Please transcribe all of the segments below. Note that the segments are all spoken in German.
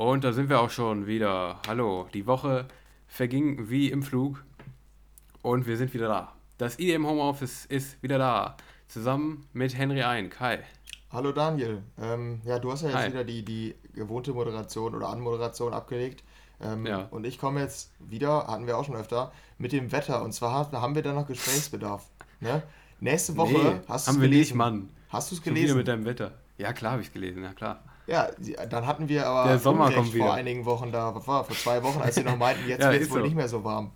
Und da sind wir auch schon wieder. Hallo, die Woche verging wie im Flug und wir sind wieder da. Das IDM Homeoffice ist wieder da, zusammen mit Henry Ein. Kai. Hallo Daniel. Ähm, ja, du hast ja jetzt Hi. wieder die, die gewohnte Moderation oder Anmoderation abgelegt. Ähm, ja. Und ich komme jetzt wieder, hatten wir auch schon öfter, mit dem Wetter. Und zwar haben wir da noch Gesprächsbedarf. Ne? Nächste Woche nee, hast du es gelesen. Nicht, Mann. Hast du es gelesen? Wieder mit deinem Wetter. Ja, klar habe ich es gelesen, ja klar. Ja, dann hatten wir aber Der Sommer kommt vor einigen Wochen da, was war, vor zwei Wochen, als wir noch meinten, jetzt ja, wird es wohl so. nicht mehr so warm.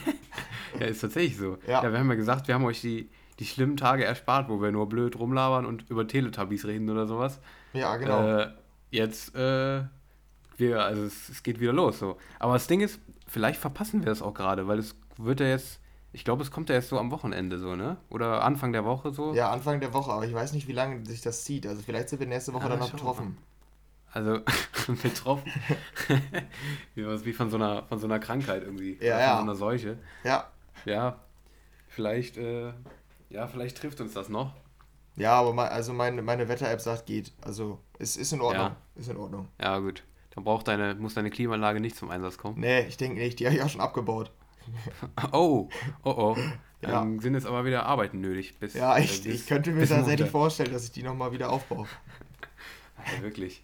ja, ist tatsächlich so. Ja. ja, wir haben ja gesagt, wir haben euch die, die schlimmen Tage erspart, wo wir nur blöd rumlabern und über Teletubbies reden oder sowas. Ja, genau. Äh, jetzt, äh, wir, also es, es, geht wieder los so. Aber das Ding ist, vielleicht verpassen wir das auch gerade, weil es wird ja jetzt ich glaube, es kommt ja erst so am Wochenende so, ne? Oder Anfang der Woche so. Ja, Anfang der Woche, aber ich weiß nicht, wie lange sich das zieht. Also vielleicht sind wir nächste Woche ja, dann noch betroffen. Also betroffen. wie von so einer von so einer Krankheit irgendwie. Ja, ja. Von so einer Seuche. Ja. Ja. Vielleicht, äh, ja, vielleicht trifft uns das noch. Ja, aber mein, also meine, meine Wetter-App sagt, geht. Also es ist in Ordnung. Ja. Ist in Ordnung. Ja, gut. Dann braucht deine, muss deine Klimaanlage nicht zum Einsatz kommen. Nee, ich denke nicht. Die habe ich auch schon abgebaut. Oh, oh, oh. Ja. Dann sind jetzt aber wieder Arbeiten nötig. Bis, ja, ich, bis, ich könnte mir tatsächlich vorstellen, dass ich die nochmal wieder aufbaue. Ja, wirklich.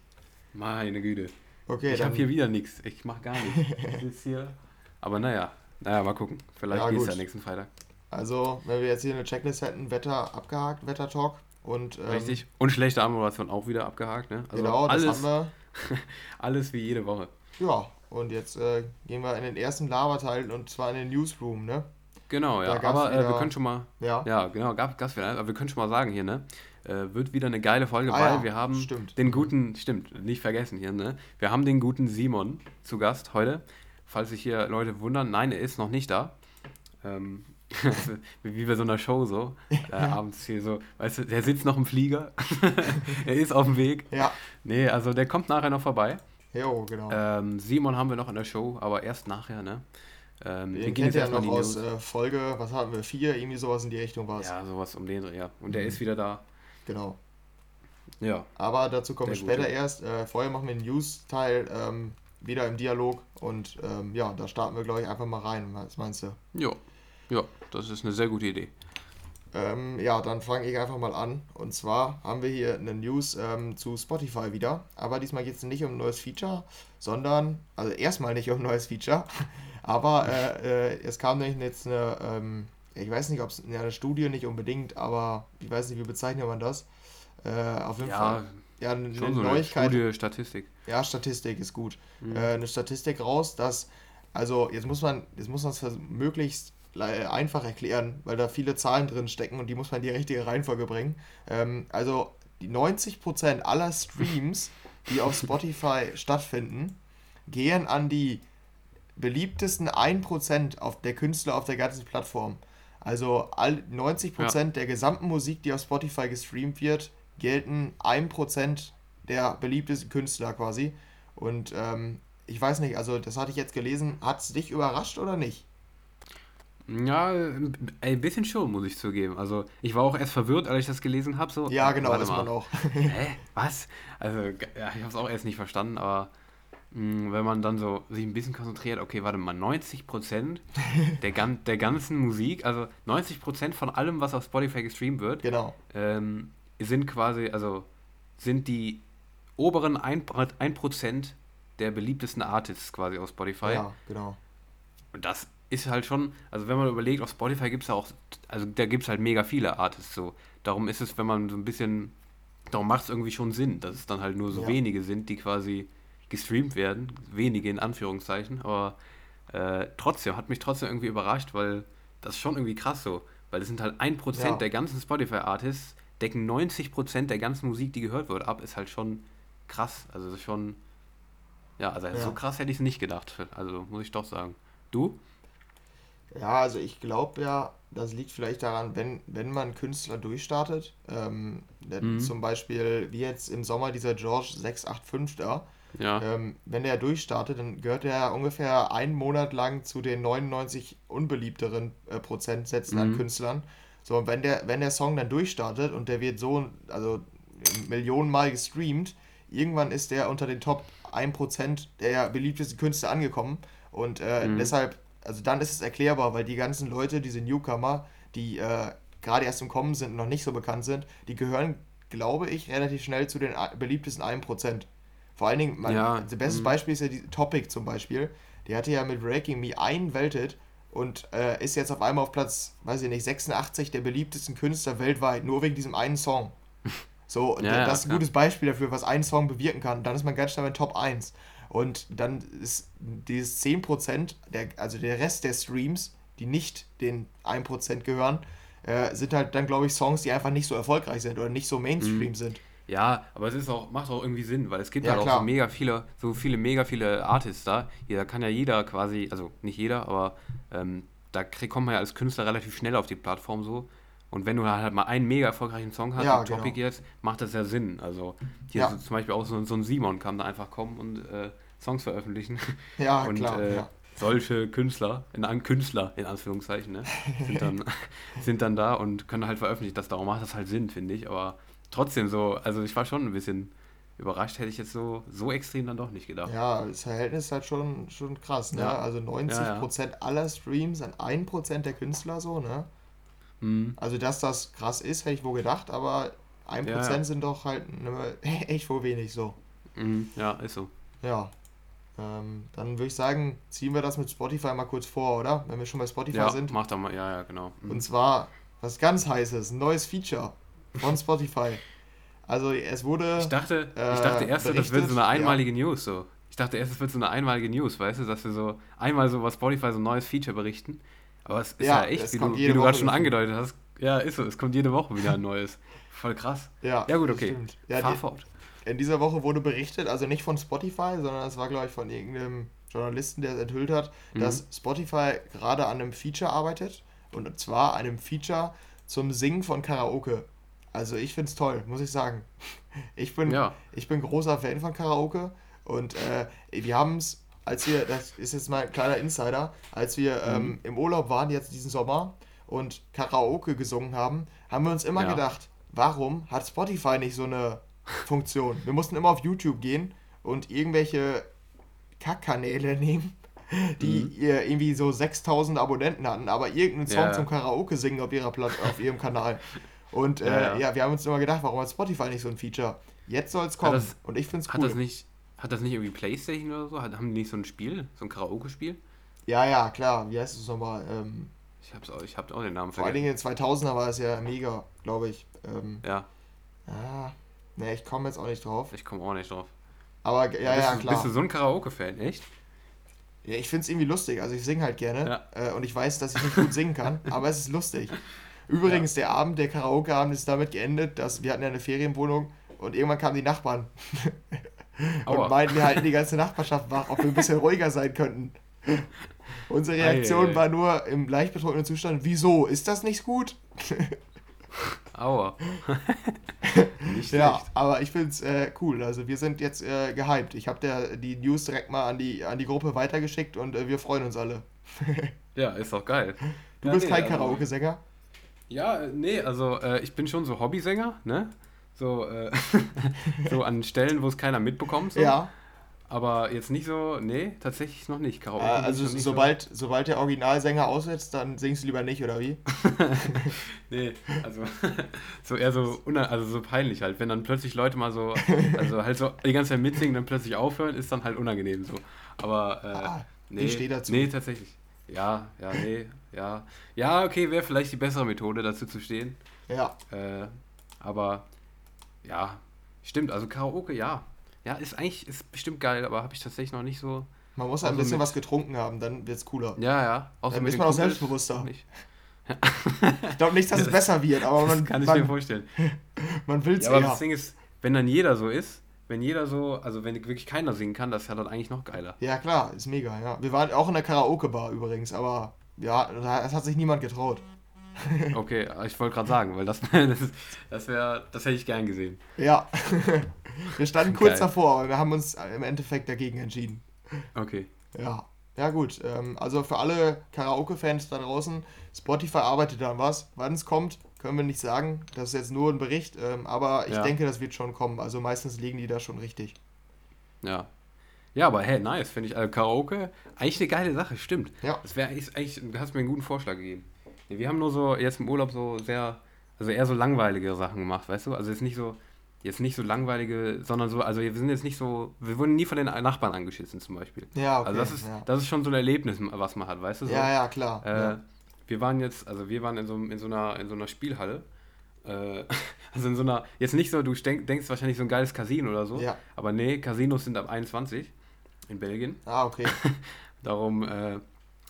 Meine Güte. Okay, ich habe hier wieder nichts. Ich mache gar nichts. Ich sitze hier. Aber naja, naja, mal gucken. Vielleicht ja, geht es ja nächsten Freitag. Also, wenn wir jetzt hier eine Checklist hätten, Wetter abgehakt, Wetter-Talk und. Ähm, Richtig. Und schlechte Anmoderation auch wieder abgehakt, ne? Also genau, alles, das haben wir. alles wie jede Woche. Ja, und jetzt äh, gehen wir in den ersten Laberteil und zwar in den Newsroom, ne? Genau, ja. Aber äh, wir können schon mal. Ja, ja genau, gab es wieder. Aber wir können schon mal sagen hier, ne? Äh, wird wieder eine geile Folge, ah, weil ja, wir haben stimmt. den guten, stimmt, nicht vergessen hier, ne? Wir haben den guten Simon zu Gast heute. Falls sich hier Leute wundern, nein, er ist noch nicht da. Ähm, wie bei so einer Show so. Äh, abends hier so, weißt du, der sitzt noch im Flieger. er ist auf dem Weg. Ja. Nee, also der kommt nachher noch vorbei. Jo, genau. Ähm, Simon haben wir noch in der Show, aber erst nachher, ne? Ähm, den kennt ja noch aus äh, Folge, was hatten wir, vier, irgendwie sowas in die Richtung war es. Ja, sowas um den, ja. Und der mhm. ist wieder da. Genau. Ja. Aber dazu kommen wir später erst. Äh, vorher machen wir den News-Teil ähm, wieder im Dialog und ähm, ja, da starten wir, glaube ich, einfach mal rein. Was meinst du? Ja. Ja, das ist eine sehr gute Idee. Ähm, ja, dann fange ich einfach mal an. Und zwar haben wir hier eine News ähm, zu Spotify wieder. Aber diesmal geht es nicht um ein neues Feature, sondern, also erstmal nicht um ein neues Feature, aber äh, äh, es kam nämlich jetzt eine, ähm, ich weiß nicht, ob es eine Studie nicht unbedingt, aber ich weiß nicht, wie bezeichnet man das? Äh, auf jeden ja, Fall. Ja, eine, schon eine so Neuigkeit. Eine Studie, Statistik. Ja, Statistik ist gut. Mhm. Äh, eine Statistik raus, dass, also jetzt muss man, jetzt muss man es möglichst einfach erklären, weil da viele Zahlen drin stecken und die muss man in die richtige Reihenfolge bringen. Ähm, also die 90% aller Streams, die auf Spotify stattfinden, gehen an die beliebtesten 1% auf der Künstler auf der ganzen Plattform. Also all 90% ja. der gesamten Musik, die auf Spotify gestreamt wird, gelten 1% der beliebtesten Künstler quasi. Und ähm, ich weiß nicht, also das hatte ich jetzt gelesen. Hat es dich überrascht oder nicht? Ja, ein bisschen schon, muss ich zugeben. Also, ich war auch erst verwirrt, als ich das gelesen habe. So, ja, genau, das man auch. Hä? Was? Also, ja, ich habe es auch erst nicht verstanden, aber mh, hm, wenn man dann so sich ein bisschen konzentriert, okay, warte mal, 90% der, gan der ganzen Musik, also 90% von allem, was auf Spotify gestreamt wird, genau. ähm, sind quasi, also sind die oberen 1%, 1 der beliebtesten Artists quasi auf Spotify. Ja, genau. Und das ist halt schon, also wenn man überlegt, auf Spotify gibt es ja auch, also da gibt es halt mega viele Artists so. Darum ist es, wenn man so ein bisschen, darum macht es irgendwie schon Sinn, dass es dann halt nur so ja. wenige sind, die quasi gestreamt werden. Wenige in Anführungszeichen, aber äh, trotzdem, hat mich trotzdem irgendwie überrascht, weil das ist schon irgendwie krass so. Weil es sind halt 1% ja. der ganzen Spotify-Artists, decken 90% der ganzen Musik, die gehört wird, ab, ist halt schon krass. Also schon, ja, also ja. so krass hätte ich es nicht gedacht. Also muss ich doch sagen. Du? Ja, also ich glaube ja, das liegt vielleicht daran, wenn, wenn man Künstler durchstartet, ähm, mhm. zum Beispiel wie jetzt im Sommer dieser George 685 da, ja. ähm, wenn der durchstartet, dann gehört er ungefähr einen Monat lang zu den 99 unbeliebteren äh, Prozentsätzen mhm. an Künstlern. So, und wenn der, wenn der Song dann durchstartet und der wird so, also Millionenmal gestreamt, irgendwann ist der unter den Top 1% der beliebtesten Künstler angekommen. Und äh, mhm. deshalb, also dann ist es erklärbar, weil die ganzen Leute, diese Newcomer, die äh, gerade erst im Kommen sind und noch nicht so bekannt sind, die gehören, glaube ich, relativ schnell zu den beliebtesten 1%. Vor allen Dingen, mein, ja. das beste mhm. Beispiel ist ja die Topic zum Beispiel. Die hatte ja mit Breaking Me einen Welthit und äh, ist jetzt auf einmal auf Platz, weiß ich nicht, 86 der beliebtesten Künstler weltweit, nur wegen diesem einen Song. So, ja, das ist ein ja. gutes Beispiel dafür, was ein Song bewirken kann. Dann ist man ganz schnell in Top 1. Und dann ist dieses 10%, der, also der Rest der Streams, die nicht den 1% gehören, äh, sind halt dann, glaube ich, Songs, die einfach nicht so erfolgreich sind oder nicht so Mainstream mhm. sind. Ja, aber es ist auch, macht auch irgendwie Sinn, weil es gibt ja, halt auch so mega viele, so viele, mega viele Artists da. Hier, da kann ja jeder quasi, also nicht jeder, aber ähm, da krieg, kommt man ja als Künstler relativ schnell auf die Plattform so. Und wenn du halt mal einen mega erfolgreichen Song hast, ja, wie Topic genau. jetzt, macht das ja Sinn. Also hier ja. zum Beispiel auch so, so, ein Simon kann da einfach kommen und äh, Songs veröffentlichen. Ja, und, klar. Äh, ja. Solche Künstler, in Künstler in Anführungszeichen, ne, sind, dann, sind dann da und können halt veröffentlichen. Das darum macht das halt Sinn, finde ich. Aber trotzdem so, also ich war schon ein bisschen überrascht, hätte ich jetzt so, so extrem dann doch nicht gedacht. Ja, das Verhältnis ist halt schon, schon krass, ne? Ja. Also 90% ja, ja. aller Streams an 1% der Künstler so, ne? Mhm. Also, dass das krass ist, hätte ich wohl gedacht, aber 1% ja, sind doch halt ne, echt wohl wenig so. Mhm. Ja, ist so. Ja. Ähm, dann würde ich sagen, ziehen wir das mit Spotify mal kurz vor, oder? Wenn wir schon bei Spotify ja, sind. Mach doch mal, ja, ja, genau. Mhm. Und zwar was ganz heißes, ein neues Feature von Spotify. Also es wurde. Ich dachte, äh, ich dachte erst, das wird so eine einmalige ja. News so. Ich dachte erst, es wird so eine einmalige News, weißt du, dass wir so einmal so was Spotify so ein neues Feature berichten. Aber es ist ja, ja echt, wie du, wie du gerade schon angedeutet hast. Ja, ist so. Es kommt jede Woche wieder ein neues. Voll krass. Ja, ja gut, okay. Ja, Fahr die, fort. In dieser Woche wurde berichtet, also nicht von Spotify, sondern es war, glaube ich, von irgendeinem Journalisten, der es enthüllt hat, mhm. dass Spotify gerade an einem Feature arbeitet. Und zwar einem Feature zum Singen von Karaoke. Also ich finde es toll, muss ich sagen. Ich bin, ja. ich bin großer Fan von Karaoke und äh, wir haben es, als wir, das ist jetzt mal ein kleiner Insider, als wir mhm. ähm, im Urlaub waren jetzt diesen Sommer und Karaoke gesungen haben, haben wir uns immer ja. gedacht, warum hat Spotify nicht so eine Funktion? Wir mussten immer auf YouTube gehen und irgendwelche Kackkanäle nehmen, die mhm. irgendwie so 6000 Abonnenten hatten, aber irgendeinen Song ja. zum Karaoke singen auf, ihrer Platt auf ihrem Kanal. Und äh, ja, ja. ja, wir haben uns immer gedacht, warum hat Spotify nicht so ein Feature? Jetzt soll es kommen das, und ich finde es cool. Hat das, nicht, hat das nicht irgendwie Playstation oder so? Hat, haben die nicht so ein Spiel, so ein Karaoke-Spiel? Ja, ja, klar. Wie heißt es nochmal? Ähm, ich hab's auch, ich hab auch den Namen vergessen. Vor allen Dingen in den 2000er war es ja mega, glaube ich. Ähm, ja. Ah, ne, ich komme jetzt auch nicht drauf. Ich komme auch nicht drauf. Aber ja, ja, ja, klar. Bist du so ein Karaoke-Fan, echt? Ja, ich finde es irgendwie lustig. Also ich singe halt gerne ja. äh, und ich weiß, dass ich nicht gut singen kann, aber es ist lustig. Übrigens, ja. der Abend, der Karaoke-Abend ist damit geendet, dass wir hatten ja eine Ferienwohnung und irgendwann kamen die Nachbarn und meinten, wir halten die ganze Nachbarschaft wach, ob wir ein bisschen ruhiger sein könnten. Unsere Reaktion ei, war nur im leicht betrunkenen Zustand, wieso? Ist das nicht gut? Aua. nicht ja, aber ich finde es äh, cool. Also wir sind jetzt äh, gehypt. Ich habe die News direkt mal an die, an die Gruppe weitergeschickt und äh, wir freuen uns alle. ja, ist doch geil. Du ja, bist nee, kein also, Karaoke-Sänger? Ja, nee, also äh, ich bin schon so Hobbysänger, ne? So, äh, so an Stellen, wo es keiner mitbekommt. So. Ja. Aber jetzt nicht so, nee, tatsächlich noch nicht. Karaoke äh, also nicht sobald, so. sobald der Originalsänger aussetzt, dann singst du lieber nicht, oder wie? nee, also so eher so, also so peinlich halt. Wenn dann plötzlich Leute mal so, also halt so die ganze Zeit mitsingen, dann plötzlich aufhören, ist dann halt unangenehm so. Aber äh, ah, nee, ich stehe dazu. Nee, tatsächlich. Ja, ja, nee, ja. Ja, okay, wäre vielleicht die bessere Methode, dazu zu stehen. Ja. Äh, aber ja, stimmt, also Karaoke, ja. Ja, ist eigentlich, ist bestimmt geil, aber habe ich tatsächlich noch nicht so. Man muss ein bisschen was getrunken haben, dann wird es cooler. Ja, ja. Außer dann ist man auch selbstbewusster. Nicht. ich glaube nicht, dass ja, es besser wird, aber man. kann ich man, mir vorstellen. man will es ja. Aber das Ding ist, wenn dann jeder so ist, wenn jeder so, also wenn wirklich keiner singen kann, das ist ja dann eigentlich noch geiler. Ja, klar, ist mega, ja. Wir waren auch in der Karaoke-Bar übrigens, aber ja, das hat sich niemand getraut. okay, ich wollte gerade sagen, weil das, das, das wäre, das hätte ich gern gesehen. Ja, wir standen kurz Geil. davor, aber wir haben uns im Endeffekt dagegen entschieden. Okay. Ja, ja gut. Ähm, also für alle Karaoke-Fans da draußen, Spotify arbeitet an was. Wann es kommt, können wir nicht sagen. Das ist jetzt nur ein Bericht, ähm, aber ich Ja. denke, das wird schon kommen. Also meistens liegen die da schon richtig. Ja. Ja, aber hey, nice, finde ich. Also Karaoke, eigentlich eine geile Sache, stimmt. Ja. Das wäre eigentlich, du hast mir einen guten Vorschlag gegeben. Wir haben nur so jetzt im Urlaub so sehr, also eher so langweilige Sachen gemacht, weißt du? Also jetzt nicht so, jetzt nicht so langweilige, sondern so, also wir sind jetzt nicht so, wir wurden nie von den Nachbarn angeschissen zum Beispiel. Ja, okay. also das ist, ja. das ist schon so ein Erlebnis, was man hat, weißt du? So, ja, ja, klar. Äh, ja. Wir waren jetzt, also wir waren in so, in so, einer, in so einer Spielhalle. Äh, also in so einer, jetzt nicht so, du denk, denkst wahrscheinlich so ein geiles Casino oder so. Ja. Aber nee, Casinos sind ab 21 in Belgien. Ah, okay. Darum äh,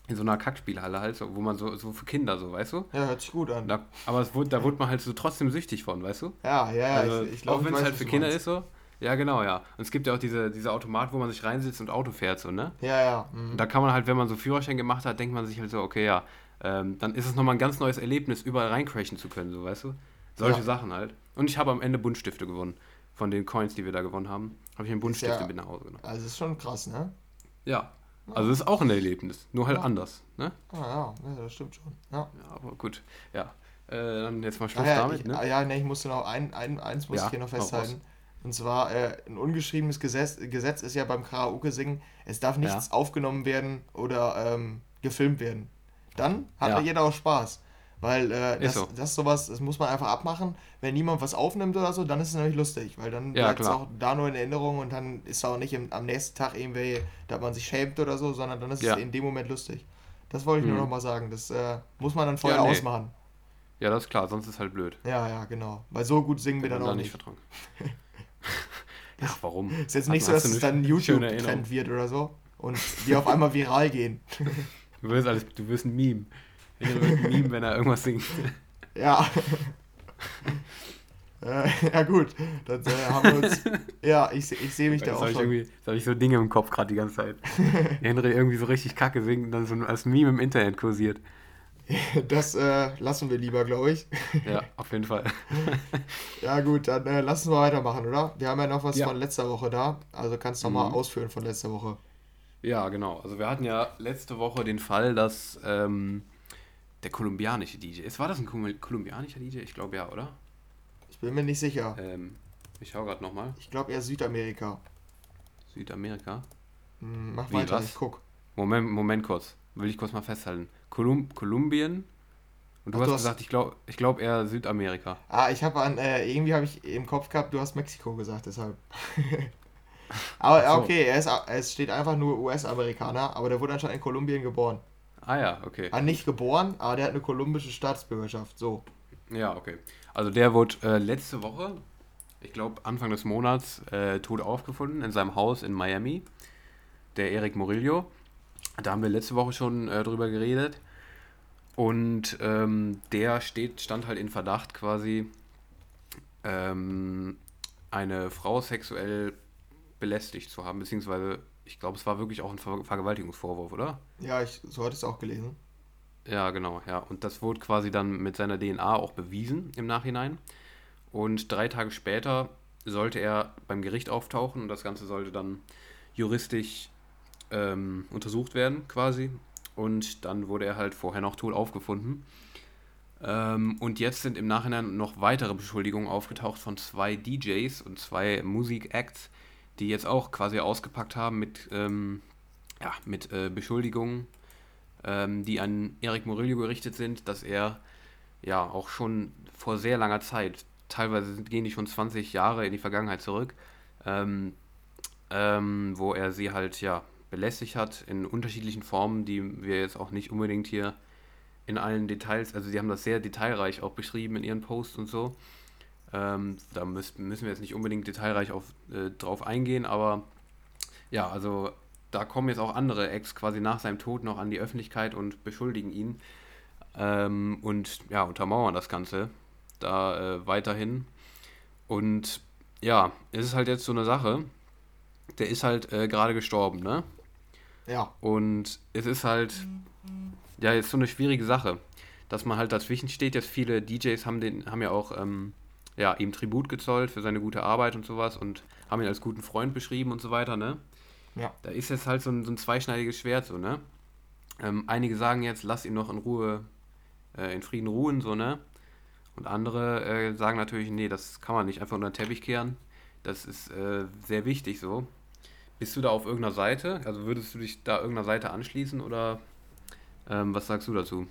in so einer Kackspielhalle halt, so, wo man so, so für Kinder so, weißt du? Ja, hört sich gut an. Da, aber es wurde, da wurde man halt so trotzdem süchtig von, weißt du? Ja, ja, ja. Also, ich, ich auch wenn es halt für Kinder meinst. ist so. Ja, genau, ja. Und es gibt ja auch diese, diese Automat, wo man sich reinsitzt und Auto fährt, so, ne? Ja, ja. mhm. Und da kann man halt, wenn man so Führerschein gemacht hat, denkt man sich halt so, okay, ja, ähm, dann ist es nochmal ein ganz neues Erlebnis, überall reincrashen zu können, so, weißt du? Solche Ja. Sachen halt. Und ich habe am Ende Buntstifte gewonnen. Von den Coins, die wir da gewonnen haben, habe ich einen Buntstifte ja- mit nach Hause genommen. Also ist schon krass, ne? Ja. Also es ist auch ein Erlebnis, nur halt Ja. anders, ne? Ah, ja, das stimmt schon. Ja. Ja, aber gut. Ja. Äh, dann jetzt mal Schluss ja, damit, ich, ne? ah, ja, ne, ich musste noch ein, ein, eins muss ich hier noch festhalten. Und zwar, äh, ein ungeschriebenes Gesetz, Gesetz ist ja beim Karaoke-Singen, es darf nichts aufgenommen werden oder ähm, gefilmt werden. Dann hat ja jeder auch Spaß. Weil äh, das, so. das ist sowas, das muss man einfach abmachen. Wenn niemand was aufnimmt oder so, dann ist es nämlich lustig, weil dann Ja, bleibt es auch da nur in Erinnerung und dann ist auch nicht im, am nächsten Tag irgendwie, dass man sich schämt oder so, sondern dann ist Ja. es in dem Moment lustig. Das wollte ich nur Mhm. noch mal sagen. Das äh, muss man dann vorher nee. ausmachen. Ja, das ist klar, sonst ist halt blöd. Ja, ja, genau. Weil so gut singen wir dann auch da nicht. vertrauen. ja, warum? Ist jetzt nicht so, hast dass es dann? YouTube-Trend wird oder so und die auf einmal viral gehen. Du wirst, alles, du wirst ein Meme. Wird ein Meme, wenn er irgendwas singt. Ja. äh, ja gut, dann äh, haben wir uns. Ja, ich, ich sehe mich da Jetzt auch habe ich, schon. jetzt hab ich so Dinge im Kopf gerade die ganze Zeit. Henry irgendwie so richtig kacke singt und dann so als Meme im Internet kursiert. Das äh, lassen wir lieber, glaube ich. Ja, auf jeden Fall. Ja gut, dann äh, lass uns mal weitermachen, oder? Wir haben ja noch was Ja. von letzter Woche da. Also kannst du Mhm. ausführen von letzter Woche. Ja, genau. Also wir hatten ja letzte Woche den Fall, dass ähm, der kolumbianische DJ, ist war das ein Kol- kolumbianischer DJ? Ich glaube ja, oder? Ich bin mir nicht sicher. Ähm, ich schaue gerade nochmal. Ich glaube eher Südamerika. Südamerika. Hm, mach Wie, weiter, was? ich guck. Moment, Moment kurz. Will ich kurz mal festhalten. Kolum Kolumbien. Und du Ach, hast du hast- gesagt, ich glaube ich glaub eher Südamerika. Ah, ich habe an, äh, irgendwie habe ich im Kopf gehabt, du hast Mexiko gesagt, deshalb. aber so. okay, er ist, es steht einfach nur US-Amerikaner, aber der wurde anscheinend in Kolumbien geboren. Ah ja, okay. Ah, nicht geboren, aber der hat eine kolumbische Staatsbürgerschaft. So. Ja, okay. Also der wurde äh, letzte Woche, ich glaube Anfang des Monats, äh, tot aufgefunden in seinem Haus in Miami. Der Eric Murillo. Da haben wir letzte Woche schon äh, drüber geredet. Und ähm, der steht, stand halt in Verdacht quasi, ähm, eine Frau sexuell belästigt zu haben, beziehungsweise ich glaube, es war wirklich auch ein Ver Vergewaltigungsvorwurf, oder? Ja, ich, so hatte ich es auch gelesen. Ja, genau, ja. Und das wurde quasi dann mit seiner DNA auch bewiesen im Nachhinein. Und drei Tage später sollte er beim Gericht auftauchen und das Ganze sollte dann juristisch ähm, untersucht werden, quasi. Und dann wurde er halt vorher noch tot aufgefunden. Ähm, und jetzt sind im Nachhinein noch weitere Beschuldigungen aufgetaucht von zwei DJs und zwei Musikacts, die jetzt auch quasi ausgepackt haben mit, ähm, ja, mit äh, Beschuldigungen ähm, die an Eric Murillo gerichtet sind, dass er ja auch schon vor sehr langer Zeit, teilweise gehen die schon 20 Jahre in die Vergangenheit zurück, ähm, ähm, wo er sie halt ja belästigt hat in unterschiedlichen Formen, die wir jetzt auch nicht unbedingt hier in allen Details, also sie haben das sehr detailreich auch beschrieben in ihren Posts und so. Ähm, da müssen, müssen wir jetzt nicht unbedingt detailreich auf, äh, drauf eingehen, aber ja, also da kommen jetzt auch andere Ex quasi nach seinem Tod noch an die Öffentlichkeit und beschuldigen ihn ähm, und ja, untermauern das Ganze da äh, weiterhin. Und ja, es ist halt jetzt so eine Sache, der ist halt äh, gerade gestorben, ne? Ja. Und es ist halt, ja, jetzt so eine schwierige Sache, dass man halt dazwischen steht. Jetzt viele DJs haben, den, haben ja auch ähm, ja, ihm Tribut gezollt für seine gute Arbeit und sowas und haben ihn als guten Freund beschrieben und so weiter, ne? Ja. Da ist jetzt halt so ein, so ein zweischneidiges Schwert, so, ne? Ähm, einige sagen jetzt, lass ihn noch in Ruhe, äh, in Frieden ruhen, so, ne? Und andere äh, sagen natürlich, nee, das kann man nicht einfach unter den Teppich kehren. Das ist äh, sehr wichtig so. Bist du da auf irgendeiner Seite? Also würdest du dich da irgendeiner Seite anschließen oder ähm, was sagst du dazu?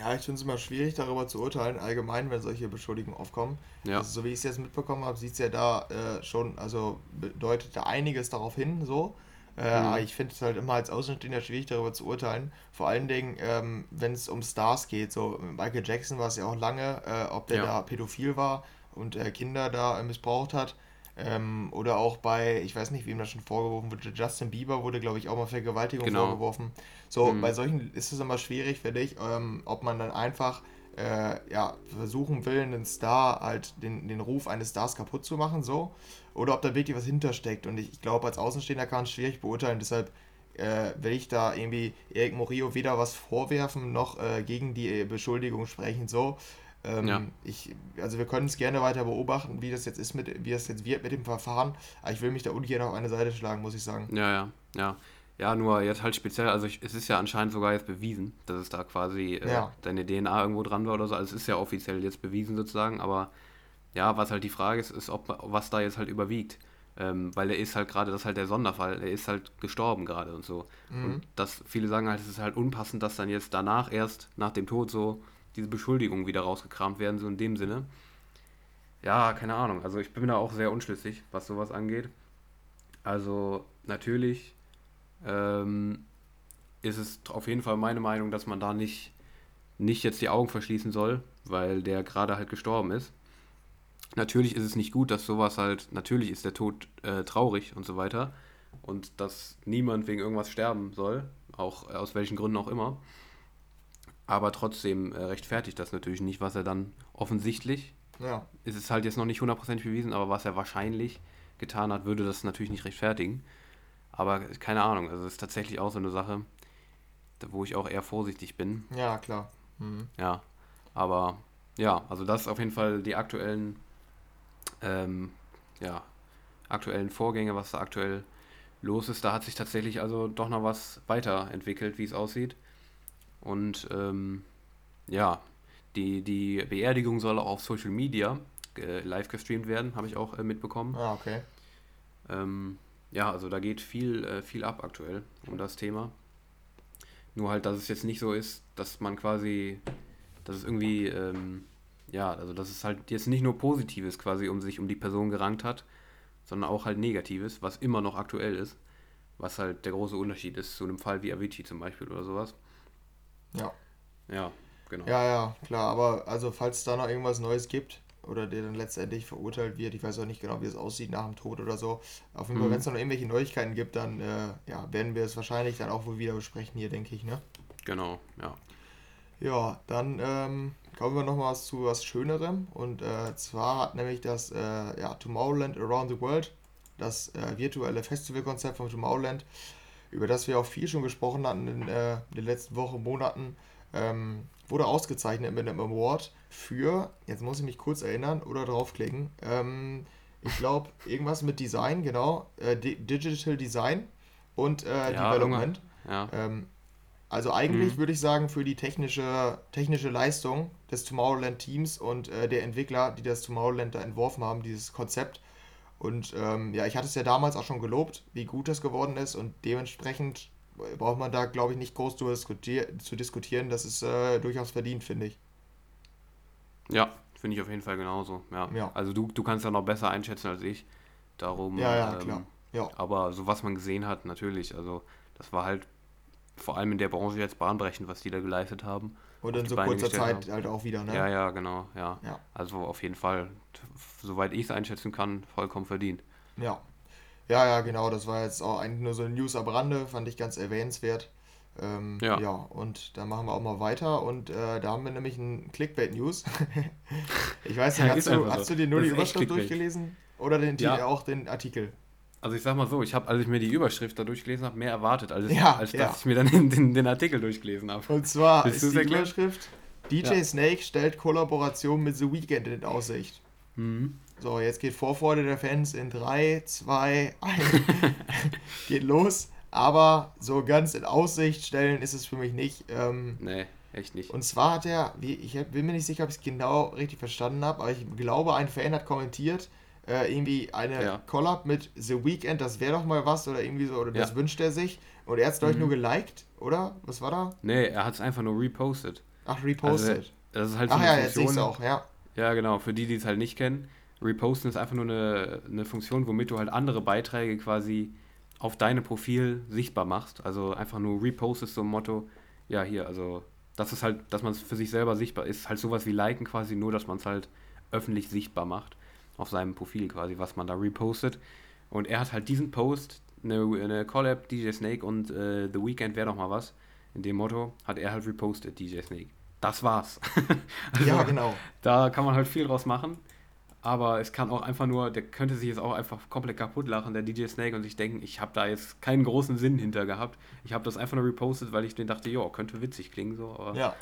Ja, ich finde es immer schwierig, darüber zu urteilen, allgemein, wenn solche Beschuldigungen aufkommen. Ja. Also, so wie ich es jetzt mitbekommen habe, sieht es ja da äh, schon, also bedeutet da einiges darauf hin, so. Äh, mhm. Aber ich finde es halt immer als Außenstehender schwierig, darüber zu urteilen. Vor allen Dingen, ähm, wenn es um Stars geht. So, Michael Jackson war es ja auch lange, äh, ob der ja. da pädophil war und äh, Kinder da missbraucht hat. Ähm, oder auch bei, ich weiß nicht, wem das schon vorgeworfen wurde, Justin Bieber wurde, glaube ich, auch mal Vergewaltigung genau. vorgeworfen. So, mhm. bei solchen ist es immer schwierig, finde ich, ähm, ob man dann einfach äh, ja, versuchen will, einen Star halt den, den Ruf eines Stars kaputt zu machen, so. Oder ob da wirklich was hintersteckt. Und ich, ich glaube, als Außenstehender kann es schwierig beurteilen, deshalb äh, will ich da irgendwie Eric Morillo weder was vorwerfen noch äh, gegen die Beschuldigung sprechen, so. Ähm, ja. ich, also wir können es gerne weiter beobachten, wie das jetzt ist mit, wie das jetzt wird mit dem Verfahren. Aber ich will mich da ungern auf eine Seite schlagen, muss ich sagen. Ja, ja, ja. Ja, nur jetzt halt speziell, also ich, es ist ja anscheinend sogar jetzt bewiesen, dass es da quasi äh, ja. deine DNA irgendwo dran war oder so. Also es ist ja offiziell jetzt bewiesen sozusagen, aber ja, was halt die Frage ist, ist, ob was da jetzt halt überwiegt. Ähm, weil er ist halt gerade, das ist halt der Sonderfall, er ist halt gestorben gerade und so. Mhm. Und das, viele sagen halt, es ist halt unpassend, dass dann jetzt danach erst, nach dem Tod so, diese Beschuldigungen wieder rausgekramt werden, so in dem Sinne. Ja, keine Ahnung. Also ich bin da auch sehr unschlüssig, was sowas angeht. Also natürlich ähm, ist es auf jeden Fall meine Meinung, dass man da nicht, nicht jetzt die Augen verschließen soll, weil der gerade halt gestorben ist. Natürlich ist es nicht gut, dass sowas halt, natürlich ist der Tod äh, traurig und so weiter und dass niemand wegen irgendwas sterben soll, auch aus welchen Gründen auch immer. Aber trotzdem äh, rechtfertigt das natürlich nicht, was er dann offensichtlich, ja. ist es halt jetzt noch nicht hundertprozentig bewiesen, aber was er wahrscheinlich getan hat, würde das natürlich nicht rechtfertigen. Aber keine Ahnung, also es ist tatsächlich auch so eine Sache, wo ich auch eher vorsichtig bin. Ja, klar. Mhm. Ja, aber ja, also das auf jeden Fall die aktuellen, ähm, ja, aktuellen Vorgänge, was da aktuell los ist. Da hat sich tatsächlich also doch noch was weiterentwickelt, wie es aussieht. Und ähm, ja, die, die Beerdigung soll auch auf Social Media äh, live gestreamt werden, habe ich auch äh, mitbekommen. Ah, okay. Ähm, ja, also da geht viel, äh, viel ab aktuell um das Thema. Nur halt, dass es jetzt nicht so ist, dass man quasi, dass es irgendwie, ähm, ja, also dass es halt jetzt nicht nur Positives quasi um sich um die Person gerankt hat, sondern auch halt Negatives, was immer noch aktuell ist. Was halt der große Unterschied ist zu einem Fall wie Avicii zum Beispiel oder sowas. Ja. Ja, genau. Ja, ja, klar. Aber also, falls es da noch irgendwas Neues gibt oder der dann letztendlich verurteilt wird, ich weiß auch nicht genau, wie es aussieht nach dem Tod oder so. Auf jeden Fall, mhm. wenn es noch irgendwelche Neuigkeiten gibt, dann äh, ja, werden wir es wahrscheinlich dann auch wohl wieder besprechen hier, denke ich, ne? Genau, ja. Ja, dann ähm, kommen wir noch was zu was Schönerem. Und äh, zwar hat nämlich das äh, ja, Tomorrowland Around the World, das äh, virtuelle Festivalkonzept von Tomorrowland, über das wir auch viel schon gesprochen hatten in, äh, den letzten Wochen, Monaten, ähm, wurde ausgezeichnet mit einem Award für, jetzt muss ich mich kurz erinnern oder draufklicken, ähm, ich glaube, irgendwas mit Design, genau, äh, Digital Design und äh, ja, Development. Ja. Ähm, also eigentlich mhm. würde ich sagen, für die technische, technische Leistung des Tomorrowland-Teams und äh, der Entwickler, die das Tomorrowland da entworfen haben, dieses Konzept, und ähm, ja, ich hatte es ja damals auch schon gelobt, wie gut das geworden ist und dementsprechend braucht man da, glaube ich, nicht groß zu, diskutier zu diskutieren. Das ist äh, durchaus verdient, finde ich. Ja, finde ich auf jeden Fall genauso. Ja. ja. Also du, du kannst ja noch besser einschätzen als ich. Darum. Ja, ja, ähm, klar. Ja. Aber so was man gesehen hat, natürlich. Also das war halt vor allem in der Branche jetzt bahnbrechend, was die da geleistet haben. Und in so kurzer Zeit haben. halt auch wieder, ne? Ja, ja, genau, ja. ja. Also auf jeden Fall, soweit ich es einschätzen kann, vollkommen verdient. Ja. Ja, ja, genau, das war jetzt auch eigentlich nur so eine News am Rande, fand ich ganz erwähnenswert. Ähm, ja. ja, und da machen wir auch mal weiter und äh, da haben wir nämlich ein Clickbait-News. ich weiß nicht, ja, hast, du, hast du dir nur das die Überschrift durchgelesen oder den, ja. auch den Artikel? Also ich sag mal so, ich habe, als ich mir die Überschrift da durchgelesen habe, mehr erwartet, als, ja, als ja. dass ich mir dann den, den, den Artikel durchgelesen habe. Und zwar ist die erklären? Überschrift, DJ ja. Snake stellt Kollaboration mit The Weeknd in Aussicht. Mhm. So, jetzt geht Vorfreude der Fans in 3, 2, 1. geht los. Aber so ganz in Aussicht stellen ist es für mich nicht. Ähm, nee. echt nicht. Und zwar hat er, ich bin mir nicht sicher, ob ich es genau richtig verstanden habe, aber ich glaube, ein Fan hat kommentiert, äh, irgendwie eine Ja. Collab mit The Weeknd, das wäre doch mal was oder irgendwie so, oder das Ja. wünscht er sich. Und er hat es, glaube ich, Mhm. nur geliked, oder? Was war da? Nee, er hat es einfach nur repostet. Ach, repostet. Also, das ist halt so Ach eine ja, jetzt sehe ich Funktion. es auch, ja. Ja, genau. Für die, die es halt nicht kennen, Reposten ist einfach nur eine, eine Funktion, womit du halt andere Beiträge quasi auf deinem Profil sichtbar machst. Also einfach nur repostest so ein Motto, ja, hier, also das ist halt, dass man es für sich selber sichtbar ist, halt sowas wie liken quasi, nur dass man es halt öffentlich sichtbar macht auf seinem Profil quasi, was man da repostet. Und er hat halt diesen Post, eine, eine Collab, DJ Snake und äh, The Weeknd wäre doch mal was, in dem Motto, hat er halt repostet, DJ Snake. Das war's. Also, Ja, genau. da kann man halt viel draus machen. Aber es kann auch einfach nur, der könnte sich jetzt auch einfach komplett kaputt lachen, der DJ Snake, und sich denken, ich habe da jetzt keinen großen Sinn hinter gehabt. Ich habe das einfach nur repostet, weil ich den dachte, ja, könnte witzig klingen so. Aber, ja.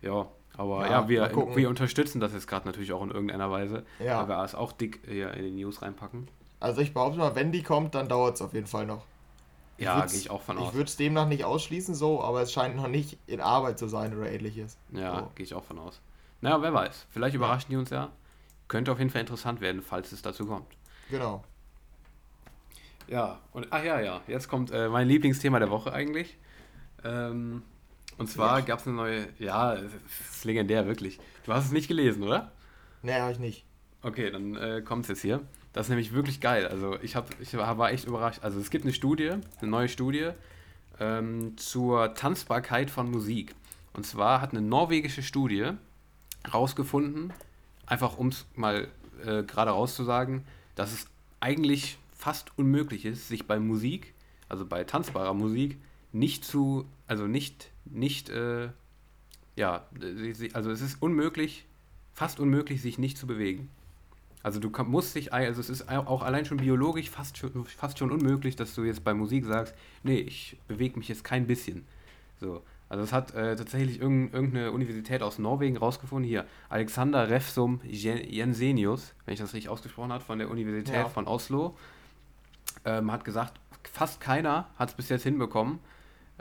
Ja, aber Ja, ja, wir, wir unterstützen das jetzt gerade natürlich auch in irgendeiner Weise. Ja. Weil wir es auch dick hier in die News reinpacken. also ich behaupte mal, wenn die kommt, dann dauert es auf jeden Fall noch. Ja, würd's- gehe ich auch von Ich aus. würde es demnach nicht ausschließen so, aber es scheint noch nicht in Arbeit zu sein oder ähnliches. Ja, So. gehe ich auch von aus. Naja, wer weiß. Vielleicht überraschen die uns ja. Könnte auf jeden Fall interessant werden, falls es dazu kommt. Genau. Ja, und ach ja, ja, jetzt kommt äh, mein Lieblingsthema der Woche eigentlich. Ähm, und zwar gab es eine neue, ja, es ist legendär, wirklich. Du hast es nicht gelesen, oder? Nee, habe ich nicht. Okay, dann äh, kommt es jetzt hier. Das ist nämlich wirklich geil. Also ich, hab, ich war war echt überrascht. Also es gibt eine Studie, eine neue Studie ähm, zur Tanzbarkeit von Musik. Und zwar hat eine norwegische Studie rausgefunden, einfach um es mal äh, gerade rauszusagen, dass es eigentlich fast unmöglich ist, sich bei Musik, also bei tanzbarer Musik, nicht zu, also nicht, nicht, äh, ja, also es ist unmöglich, fast unmöglich, sich nicht zu bewegen. Also du musst dich, also es ist au- auch allein schon biologisch fast schon, fast schon unmöglich, dass du jetzt bei Musik sagst, nee, ich bewege mich jetzt kein bisschen. So. Also es hat äh, tatsächlich irgend, irgendeine Universität aus Norwegen rausgefunden, hier, Alexander Refsum Jen- Jensenius, wenn ich das richtig ausgesprochen habe, von der Universität Ja. von Oslo, ähm, hat gesagt, fast keiner hat es bis jetzt hinbekommen,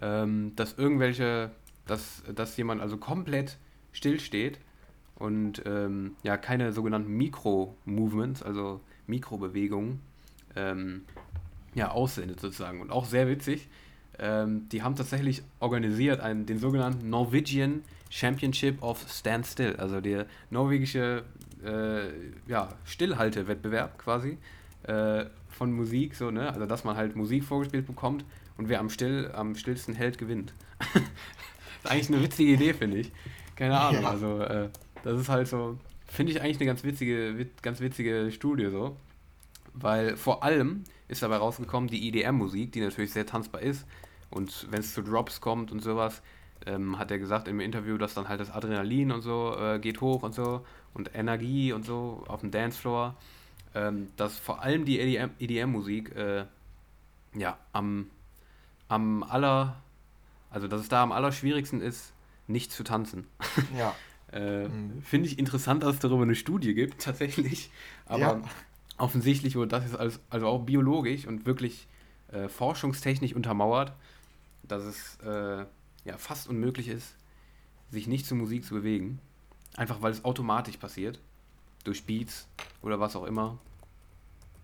ähm, dass irgendwelche, dass, dass jemand also komplett stillsteht und ähm, ja, keine sogenannten Mikro-Movements, also Mikrobewegungen, ähm, ja, aussendet sozusagen. Und auch sehr witzig, ähm, die haben tatsächlich organisiert einen, den sogenannten Norwegian Championship of Standstill, also der norwegische äh, ja, Stillhaltewettbewerb quasi äh, von Musik, so, ne? Also dass man halt Musik vorgespielt bekommt und wer am still, am stillsten hält, gewinnt. ist eigentlich eine witzige Idee, finde ich. Keine Ahnung, Ja. also äh, das ist halt so, finde ich eigentlich eine ganz witzige, wit- ganz witzige Studie so. Weil vor allem ist dabei rausgekommen, die EDM-Musik, die natürlich sehr tanzbar ist. Und wenn es zu Drops kommt und sowas, ähm, hat er gesagt im Interview, dass dann halt das Adrenalin und so äh, geht hoch und so und Energie und so auf dem Dancefloor. Ähm, dass vor allem die EDM EDM-Musik äh, ja am, am aller, also dass es da am allerschwierigsten ist, nicht zu tanzen. Ja. Äh, Mhm. Finde ich interessant, dass es darüber eine Studie gibt, tatsächlich. Aber Ja. offensichtlich wurde das jetzt alles, also auch biologisch und wirklich äh, forschungstechnisch untermauert, dass es äh, ja fast unmöglich ist, sich nicht zur Musik zu bewegen. Einfach weil es automatisch passiert. Durch Beats oder was auch immer.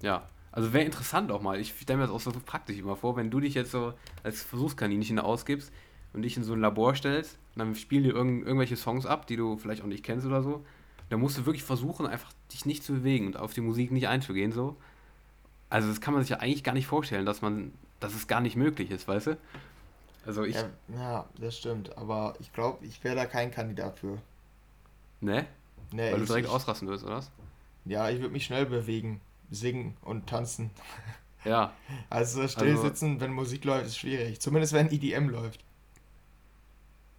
Ja, also wäre interessant auch mal. Ich stelle mir das auch so praktisch immer vor, wenn du dich jetzt so als Versuchskaninchen ausgibst und dich in so ein Labor stellst und dann spielen dir irgend, irgendwelche Songs ab, die du vielleicht auch nicht kennst oder so. Da musst du wirklich versuchen, einfach dich nicht zu bewegen und auf die Musik nicht einzugehen, so. Also das kann man sich ja eigentlich gar nicht vorstellen, dass man, dass es gar nicht möglich ist, weißt du? Also ich, Ja, ja, das stimmt. Aber ich glaube, ich wäre da kein Kandidat für. ne? Nee, Weil du direkt ich, ausrasten wirst, oder was? Ja, ich würde mich schnell bewegen, singen und tanzen. Ja, Also still Also- sitzen, wenn Musik läuft, ist schwierig. Zumindest wenn EDM läuft.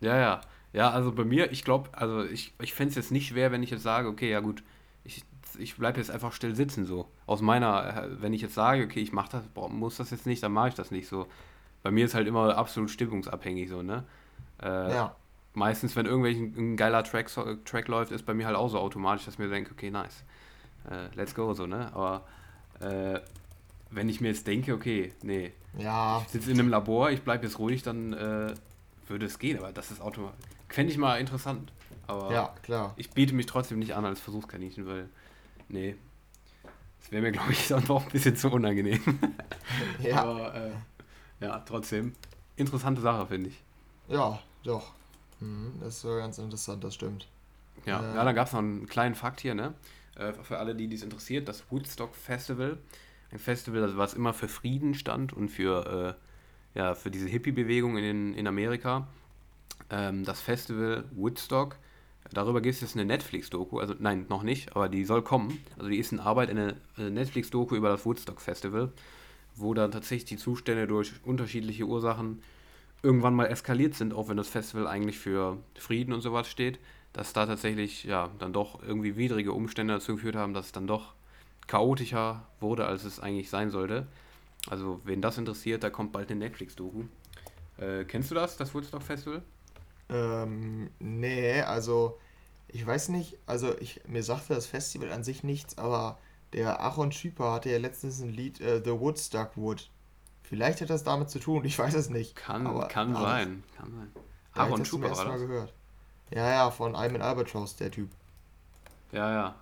ja, ja. Ja, also bei mir, ich glaube, also ich, ich fände es jetzt nicht schwer, wenn ich jetzt sage, okay, ja gut, ich, ich bleibe jetzt einfach still sitzen, so. Aus meiner, äh, wenn ich jetzt sage, okay, ich mach das, muss das jetzt nicht, dann mache ich das nicht so. Bei mir ist halt immer absolut stimmungsabhängig, so, ne? Äh, Ja. meistens, wenn irgendwelch ein geiler Track, Track läuft, ist bei mir halt auch so automatisch, dass ich mir denke, okay, nice, äh, let's go, so, ne? Aber äh, wenn ich mir jetzt denke, okay, nee, Ja, ich sitze in einem Labor, ich bleibe jetzt ruhig, dann äh, würde es gehen, aber das ist automatisch. Fände ich mal interessant. Aber ja, klar. ich biete mich trotzdem nicht an als Versuchskaninchen, weil, nee, das wäre mir, glaube ich, dann doch ein bisschen zu unangenehm. ja. Aber, äh, ja, trotzdem, interessante Sache, finde ich. Ja, doch. Mhm, das ist so ganz interessant, das stimmt. Ja, äh, ja dann gab es noch einen kleinen Fakt hier, ne? Äh, für alle, die dies interessiert, das Woodstock Festival. Ein Festival, was immer für Frieden stand und für, äh, ja, für diese Hippie-Bewegung in, in Amerika. Ähm, das Festival Woodstock, darüber gibt es jetzt eine Netflix-Doku, also nein, noch nicht, aber die soll kommen. Also die ist in Arbeit, eine, eine Netflix-Doku über das Woodstock Festival, wo dann tatsächlich die Zustände durch unterschiedliche Ursachen irgendwann mal eskaliert sind, auch wenn das Festival eigentlich für Frieden und sowas steht dass da tatsächlich ja dann doch irgendwie widrige Umstände dazu geführt haben, dass es dann doch chaotischer wurde, als es eigentlich sein sollte. Also, wen das interessiert, da kommt bald eine Netflix-Doku. Äh, kennst du das, das Woodstock Festival? Ähm, nee, also ich weiß nicht, also ich, mir sagte das Festival an sich nichts, aber der Aaron Schüper hatte ja letztens ein Lied, äh, The Woodstock Wood. Vielleicht hat das damit zu tun, ich weiß es nicht. Kann, aber, kann sein, kann sein. Aaron Schüper war das? Gehört. Ja, ja, von Iman Albatross, der Typ. Ja, ja.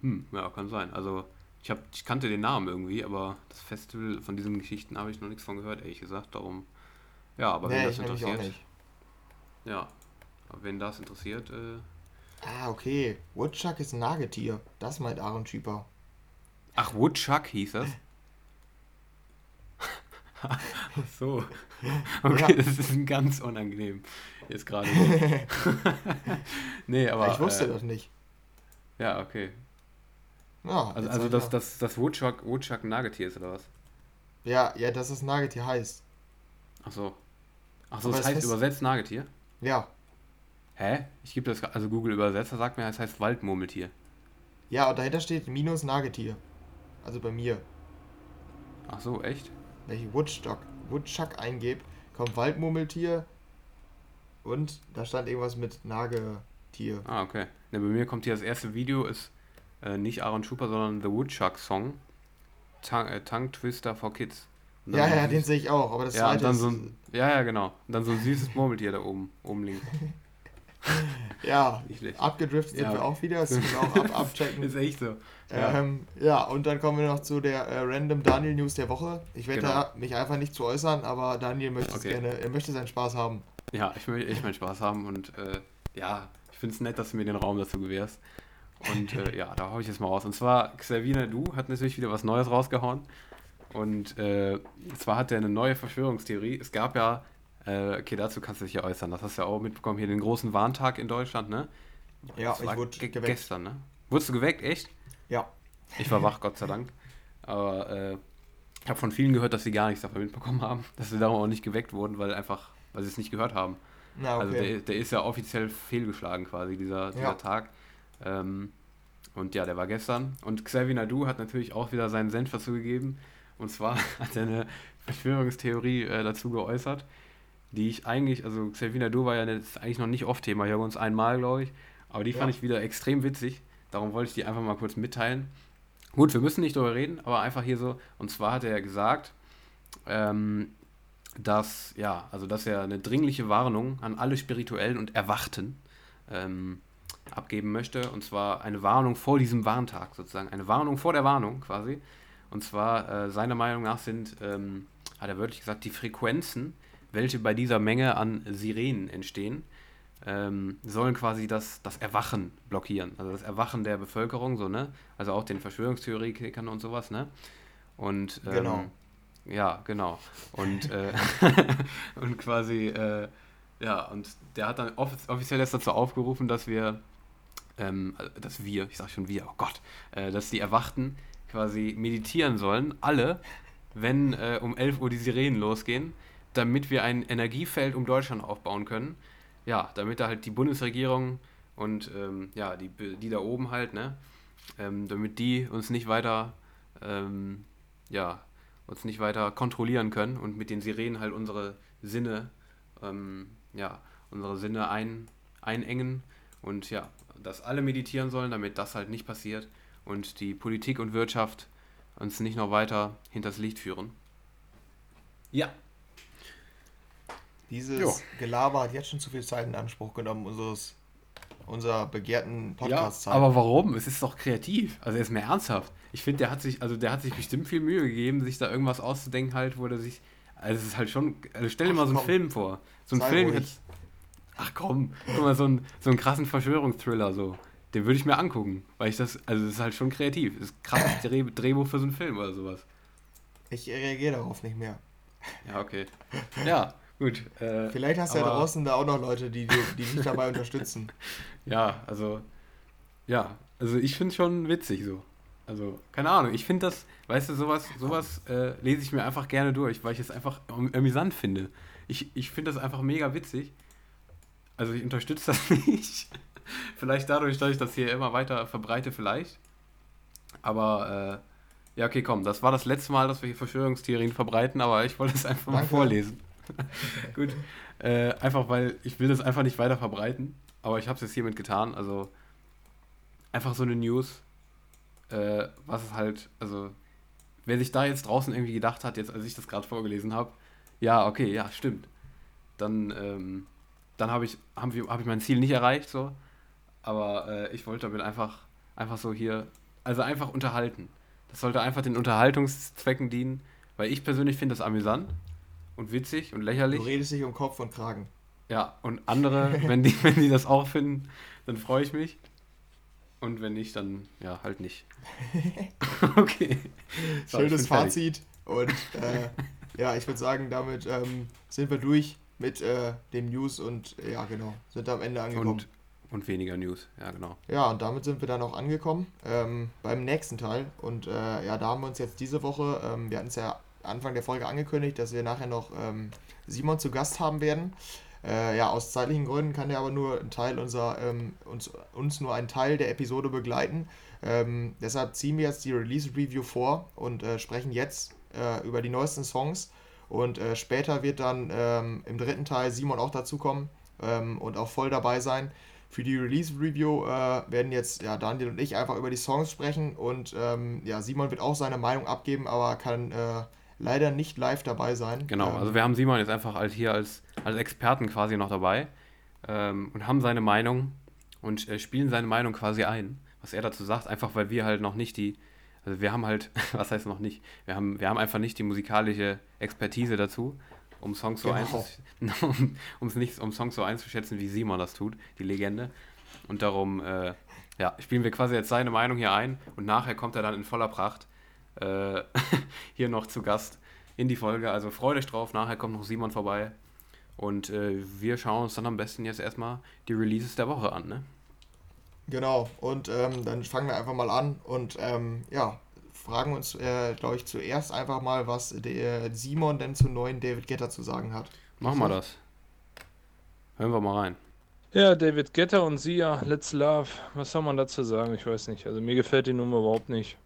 Hm, ja, kann sein. Also, ich, hab, ich kannte den Namen irgendwie, aber das Festival von diesen Geschichten habe ich noch nichts von gehört, ehrlich gesagt. Darum, ja, aber nee, wenn das interessiert. Ja, aber wenn das interessiert. Äh, ah, okay. Woodchuck ist ein Nagetier. Das meint Aaron Schieper. Ach, Woodchuck hieß das? so. Okay, ja. das ist ein ganz unangenehm. Jetzt gerade. nee, aber. Ich wusste äh, das nicht. Ja, okay. Ja, also, also das, das, das Woodchuck, Woodchuck ein Nagetier ist, oder was? Ja, ja, dass das Nagetier heißt. Ach so. Ach so, das heißt, heißt übersetzt Nagetier? Ja. Hä? Ich gebe das, also Google Übersetzer sagt mir, es heißt Waldmurmeltier. Ja, und dahinter steht minus Nagetier. Also bei mir. Ach so, echt? Wenn ich Woodstock, Woodchuck eingebe, kommt Waldmurmeltier, und da stand irgendwas mit Nagetier. Ah, okay. Ne, bei mir kommt hier das erste Video, ist äh, nicht Aaron Schuper, sondern The Woodchuck Song. Tongue, äh, Tongue Twister for Kids. Ja, ja, den sehe ich auch, aber das ja, zweite dann. So ein, ja, ja, genau. Und dann so ein süßes Murmeltier da oben, oben links. ja, abgedriftet ja. sind wir auch wieder, das müssen wir auch ab abchecken. ist echt so. Ja. Ähm, ja, und dann kommen wir noch zu der äh, Random Daniel News der Woche. Ich werde genau. mich einfach nicht zu äußern, aber Daniel möchte okay. gerne, er möchte seinen Spaß haben. Ja, ich will echt meinen Spaß haben und äh, ja, ich finde es nett, dass du mir den Raum dazu gewährst. Und äh, ja, da hau ich jetzt mal raus. Und zwar, Xavier Du hat natürlich wieder was Neues rausgehauen. Und äh, zwar hat er eine neue Verschwörungstheorie. Es gab ja, äh, okay, dazu kannst du dich ja äußern. Das hast du ja auch mitbekommen, hier den großen Warntag in Deutschland, ne? Ja, das ich wurde geweckt. Gestern, ne? Wurdest du geweckt, echt? Ja. Ich war wach, Gott sei Dank. Aber äh, ich habe von vielen gehört, dass sie gar nichts davon mitbekommen haben, dass sie darum auch nicht geweckt wurden, weil einfach weil sie es nicht gehört haben. Na, also okay. Also der, der ist ja offiziell fehlgeschlagen quasi, dieser, dieser ja. Tag. Ähm, und ja, der war gestern. Und Xavier Nadu hat natürlich auch wieder seinen Senf dazu gegeben. Und zwar hat er eine Verschwörungstheorie äh, dazu geäußert, die ich eigentlich, also Xavier Nadu war ja jetzt eigentlich noch nicht oft Thema, hier uns einmal, glaube ich. Aber die ja. fand ich wieder extrem witzig. Darum wollte ich die einfach mal kurz mitteilen. Gut, wir müssen nicht darüber reden, aber einfach hier so. Und zwar hat er ja gesagt, ähm, dass, ja, also dass er eine dringliche Warnung an alle Spirituellen und Erwachten ähm, abgeben möchte. Und zwar eine Warnung vor diesem Warntag sozusagen. Eine Warnung vor der Warnung quasi. Und zwar, äh, seiner Meinung nach sind, ähm, hat er wörtlich gesagt, die Frequenzen, welche bei dieser Menge an Sirenen entstehen, ähm, sollen quasi das, das Erwachen blockieren. Also das Erwachen der Bevölkerung, so, ne? Also auch den Verschwörungstheoretikern und sowas, ne? Und ähm, genau. Ja, genau. Und, äh, und quasi, äh, ja, und der hat dann offiz offiziell erst dazu aufgerufen, dass wir, ähm, dass wir, ich sag schon wir, oh Gott, äh, dass die Erwachten quasi meditieren sollen, alle, wenn äh, um 11 Uhr die Sirenen losgehen, damit wir ein Energiefeld um Deutschland aufbauen können. Ja, damit da halt die Bundesregierung und ähm, ja, die, die da oben halt, ne, ähm, damit die uns nicht weiter, ähm, ja, uns nicht weiter kontrollieren können und mit den Sirenen halt unsere Sinne, ähm, ja, unsere Sinne ein, einengen und ja, dass alle meditieren sollen, damit das halt nicht passiert und die Politik und Wirtschaft uns nicht noch weiter hinters Licht führen. Ja. Dieses jo. Gelaber hat jetzt schon zu viel Zeit in Anspruch genommen, unseres, unserer begehrten Podcast-Zeit. Ja, aber warum? Es ist doch kreativ. Also er ist mehr ernsthaft. Ich finde, der hat sich, also der hat sich bestimmt viel Mühe gegeben, sich da irgendwas auszudenken, halt, wo er sich. Also es ist halt schon. Also stell dir mal so einen komm. Film vor. So ein Film jetzt. Ach komm, guck mal, so, ein, so einen krassen Verschwörungsthriller so. Den würde ich mir angucken, weil ich das, also das ist halt schon kreativ. Das ist krasses Dreh, Drehbuch für so einen Film oder sowas. Ich reagiere darauf nicht mehr. Ja, okay. Ja, gut. Äh, Vielleicht hast du ja draußen da auch noch Leute, die, die, die dich dabei unterstützen. Ja, also, ja, also ich finde es schon witzig so. Also, keine Ahnung, ich finde das, weißt du, sowas, sowas äh, lese ich mir einfach gerne durch, weil ich es einfach amüsant finde. Ich, ich finde das einfach mega witzig. Also ich unterstütze das nicht. vielleicht dadurch, dass ich das hier immer weiter verbreite, vielleicht. Aber äh, ja, okay, komm, das war das letzte Mal, dass wir hier Verschwörungstheorien verbreiten, aber ich wollte es einfach Danke. mal vorlesen. Gut. Äh, einfach weil ich will das einfach nicht weiter verbreiten, aber ich habe es jetzt hiermit getan. Also einfach so eine News, äh, was es halt, also wer sich da jetzt draußen irgendwie gedacht hat, jetzt als ich das gerade vorgelesen habe, ja, okay, ja, stimmt. Dann, ähm, dann habe ich, hab hab ich mein Ziel nicht erreicht, so. Aber äh, ich wollte damit einfach, einfach so hier, also einfach unterhalten. Das sollte einfach den Unterhaltungszwecken dienen, weil ich persönlich finde das amüsant und witzig und lächerlich. Du redest dich um Kopf und Kragen. Ja, und andere, wenn die, wenn die das auch finden, dann freue ich mich. Und wenn nicht, dann ja, halt nicht. okay. So, Schönes Fazit. Und äh, ja, ich würde sagen, damit ähm, sind wir durch mit äh, dem News und ja, genau, sind am Ende angekommen. Und und weniger News, ja genau. Ja, und damit sind wir dann auch angekommen ähm, beim nächsten Teil. Und äh, ja, da haben wir uns jetzt diese Woche, ähm, wir hatten es ja Anfang der Folge angekündigt, dass wir nachher noch ähm, Simon zu Gast haben werden. Äh, ja, aus zeitlichen Gründen kann er aber nur ein Teil unserer, ähm, uns, uns nur einen Teil der Episode begleiten. Ähm, deshalb ziehen wir jetzt die Release-Review vor und äh, sprechen jetzt äh, über die neuesten Songs. Und äh, später wird dann ähm, im dritten Teil Simon auch dazukommen ähm, und auch voll dabei sein. Für die Release-Review äh, werden jetzt ja, Daniel und ich einfach über die Songs sprechen und ähm, ja, Simon wird auch seine Meinung abgeben, aber kann äh, leider nicht live dabei sein. Genau, ähm, also wir haben Simon jetzt einfach halt hier als, als Experten quasi noch dabei ähm, und haben seine Meinung und äh, spielen seine Meinung quasi ein, was er dazu sagt, einfach weil wir halt noch nicht die, also wir haben halt, was heißt noch nicht, wir haben, wir haben einfach nicht die musikalische Expertise dazu um Songs so genau. um, um's nicht, um Songs so einzuschätzen, wie Simon das tut, die Legende. Und darum, äh, ja, spielen wir quasi jetzt seine Meinung hier ein und nachher kommt er dann in voller Pracht äh, hier noch zu Gast in die Folge. Also freut euch drauf, nachher kommt noch Simon vorbei. Und äh, wir schauen uns dann am besten jetzt erstmal die Releases der Woche an, ne? Genau, und ähm, dann fangen wir einfach mal an und ähm, ja, fragen uns, äh, glaube ich, zuerst einfach mal, was der Simon denn zu neuen David Getter zu sagen hat. Machen wir das. Hören wir mal rein. Ja, David Getter und Sia, Let's Love. Was soll man dazu sagen? Ich weiß nicht. Also mir gefällt die Nummer überhaupt nicht.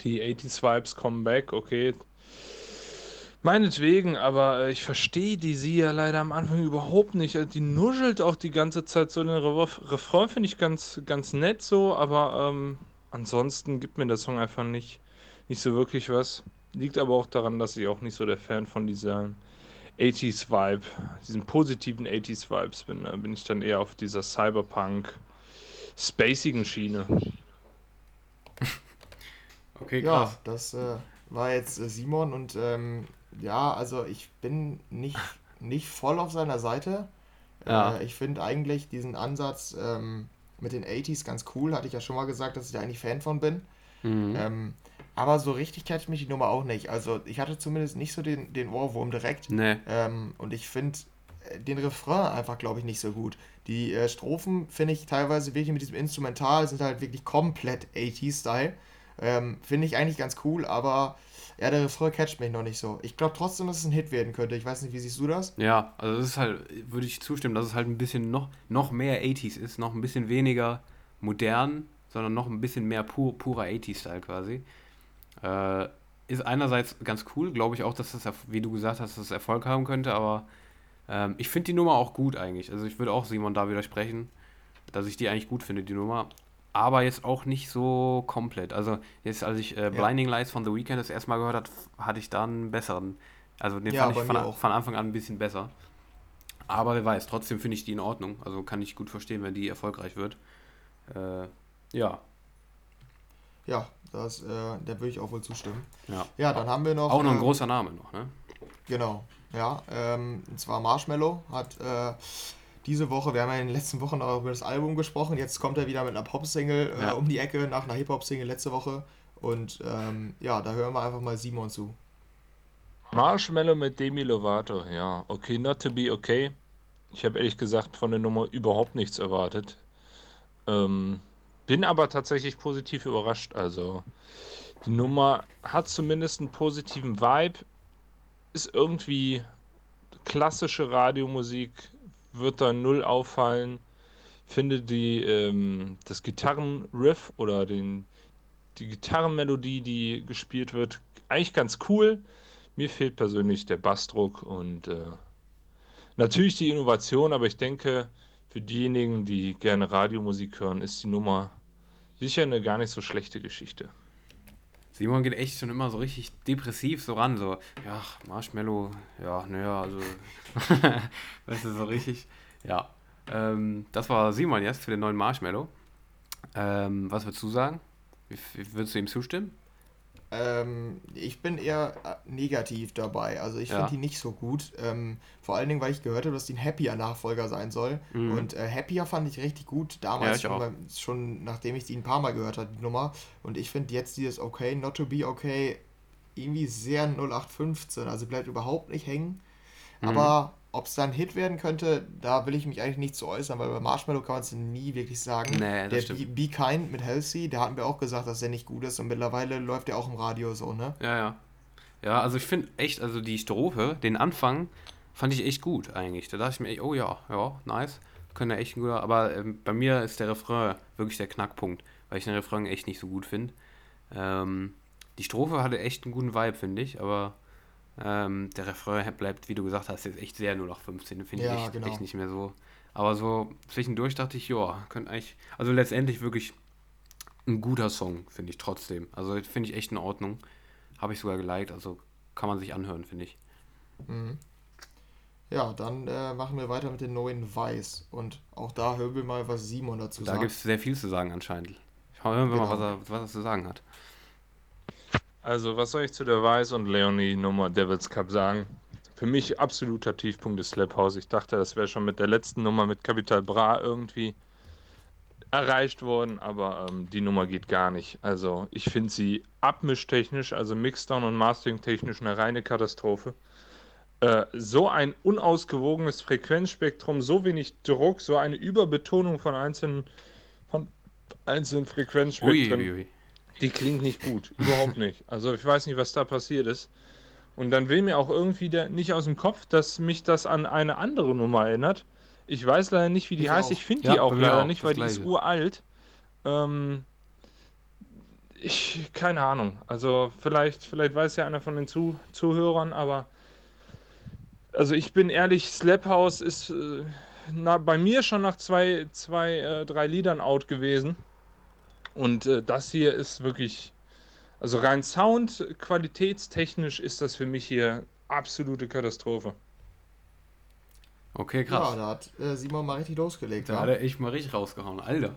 Die 80s Vibes kommen back, okay. Meinetwegen, aber äh, ich verstehe die Sia leider am Anfang überhaupt nicht. Also die nuschelt auch die ganze Zeit so. Den Refrain finde ich ganz, ganz nett so, aber ähm, ansonsten gibt mir der Song einfach nicht, nicht so wirklich was. Liegt aber auch daran, dass ich auch nicht so der Fan von dieser 80s Vibe, diesen positiven 80s Vibes bin. Da bin ich dann eher auf dieser Cyberpunk spacigen Schiene. Okay, krass. Ja, das äh, war jetzt äh, Simon und ähm, ja, also ich bin nicht, nicht voll auf seiner Seite. Ja. Äh, ich finde eigentlich diesen Ansatz, ähm, mit den 80s ganz cool. Hatte ich ja schon mal gesagt, dass ich da eigentlich Fan von bin. Mhm. Ähm, aber so richtig catcht mich die Nummer auch nicht. Also ich hatte zumindest nicht so den, den Ohrwurm direkt. Nee. Ähm, und ich finde äh, den Refrain einfach, glaube ich, nicht so gut. Die äh, Strophen finde ich teilweise wirklich mit diesem Instrumental sind halt wirklich komplett 80s-Style. Ähm, finde ich eigentlich ganz cool, aber ja, der Refrain catcht mich noch nicht so. Ich glaube trotzdem, dass es ein Hit werden könnte. Ich weiß nicht, wie siehst du das? Ja, also das ist halt, würde ich zustimmen, dass es halt ein bisschen noch, noch mehr 80s ist, noch ein bisschen weniger modern, sondern noch ein bisschen mehr pur, purer 80s-Style quasi. Äh, ist einerseits ganz cool, glaube ich auch, dass das, wie du gesagt hast, das Erfolg haben könnte, aber ähm, ich finde die Nummer auch gut eigentlich. Also ich würde auch Simon da widersprechen, dass ich die eigentlich gut finde, die Nummer aber jetzt auch nicht so komplett. Also jetzt, als ich äh, Blinding Lights von The Weeknd das erste Mal gehört habe, hatte ich da einen besseren. Also den ja, fand ich von, von, Anfang an ein bisschen besser. Aber wer weiß, trotzdem finde ich die in Ordnung. Also kann ich gut verstehen, wenn die erfolgreich wird. Äh, ja. Ja, das, äh, der würde ich auch wohl zustimmen. Ja. Ja, dann haben wir noch. Auch noch ein ähm, großer Name noch, ne? Genau, ja. Ähm, und zwar Marshmallow hat äh, diese Woche, wir haben ja in den letzten Wochen auch über das Album gesprochen, jetzt kommt er wieder mit einer Pop-Single äh, Ja. um die Ecke nach einer Hip-Hop-Single letzte Woche. Und ähm, ja, da hören wir einfach mal Simon zu. Marshmallow mit Demi Lovato, ja. Okay, not to be okay. Ich habe ehrlich gesagt von der Nummer überhaupt nichts erwartet. Ähm, bin aber tatsächlich positiv überrascht. Also, die Nummer hat zumindest einen positiven Vibe, ist irgendwie klassische Radiomusik, wird da null auffallen. Finde die, ähm, das Gitarrenriff oder den, die Gitarrenmelodie, die gespielt wird, eigentlich ganz cool. Mir fehlt persönlich der Bassdruck und äh, natürlich die Innovation, aber ich denke, für diejenigen, die gerne Radiomusik hören, ist die Nummer sicher eine gar nicht so schlechte Geschichte. Simon geht echt schon immer so richtig depressiv so ran, so, ja, Marshmallow, ja, naja, also, weißt du, so richtig, ja. Ähm, das war Simon jetzt für den neuen Marshmallow. Ähm, was würdest du sagen? Würdest du ihm zustimmen? Ähm, ich bin eher äh, negativ dabei. Also ich Ja. finde die nicht so gut. Ähm, vor allen Dingen, weil ich gehört habe, dass die ein Happier-Nachfolger sein soll. Mhm. Und äh, Happier fand ich richtig gut. Ja, Damals ich schon, beim, schon, nachdem ich die ein paar Mal gehört habe, die Nummer. Und ich finde jetzt dieses Okay, Not to be okay irgendwie sehr 0815. Also bleibt überhaupt nicht hängen. Mhm. Aber ob es dann ein Hit werden könnte, da will ich mich eigentlich nicht zu äußern, weil bei Marshmallow kann man es nie wirklich sagen. Nee, das der stimmt. Be, Be Kind mit Halsey, da hatten wir auch gesagt, dass der nicht gut ist und mittlerweile läuft der auch im Radio so, ne? Ja, ja. Ja, also ich finde echt, also die Strophe, den Anfang, fand ich echt gut eigentlich. Da dachte ich mir, echt, oh ja, ja, nice. Könnte echt ein guter, aber ähm, bei mir ist der Refrain wirklich der Knackpunkt, weil ich den Refrain echt nicht so gut finde. Ähm, die Strophe hatte echt einen guten Vibe, finde ich, aber ähm, der Refrain bleibt, wie du gesagt hast, jetzt echt sehr nur noch 15. Finde ich Ja, echt, genau. echt nicht mehr so. Aber so zwischendurch dachte ich, ja, könnte eigentlich, also letztendlich wirklich ein guter Song, finde ich trotzdem. Also finde ich echt in Ordnung. Habe ich sogar geliked, also kann man sich anhören, finde ich. Mhm. Ja, dann äh, machen wir weiter mit den neuen Weiß. Und auch da hören wir mal, was Simon dazu Da sagt. gibt es sehr viel zu sagen anscheinend. Hören wir mal, Genau. was er, was er zu sagen hat. Also, was soll ich zu der Weiß und Leonie Nummer Devils Cup sagen? Für mich absoluter Tiefpunkt des Slap House. Ich dachte, das wäre schon mit der letzten Nummer mit Capital Bra irgendwie erreicht worden, aber ähm, die Nummer geht gar nicht. Also, ich finde sie abmischtechnisch, also Mixdown und Mastering technisch eine reine Katastrophe. Äh, so ein unausgewogenes Frequenzspektrum, so wenig Druck, so eine Überbetonung von einzelnen, von einzelnen Frequenzspektren. Uiuiui. Die klingt nicht gut, überhaupt nicht. Also ich weiß nicht, was da passiert ist. Und dann will mir auch irgendwie der, nicht aus dem Kopf, dass mich das an eine andere Nummer erinnert. Ich weiß leider nicht, wie die Ich heißt. auch. Ich finde Ja, die auch leider auch, nicht, weil die ist Gleiche. uralt. Ähm, ich, keine Ahnung. Also vielleicht, vielleicht weiß ja einer von den Zu Zuhörern, aber also ich bin ehrlich, Slap House ist äh, na, bei mir schon nach zwei, zwei äh, drei Liedern out gewesen. Und äh, das hier ist wirklich, also rein Sound, qualitätstechnisch ist das für mich hier absolute Katastrophe. Okay, ja, krass. da hat äh, Simon mal richtig losgelegt. Da wa? hat er echt mal richtig rausgehauen, Alter.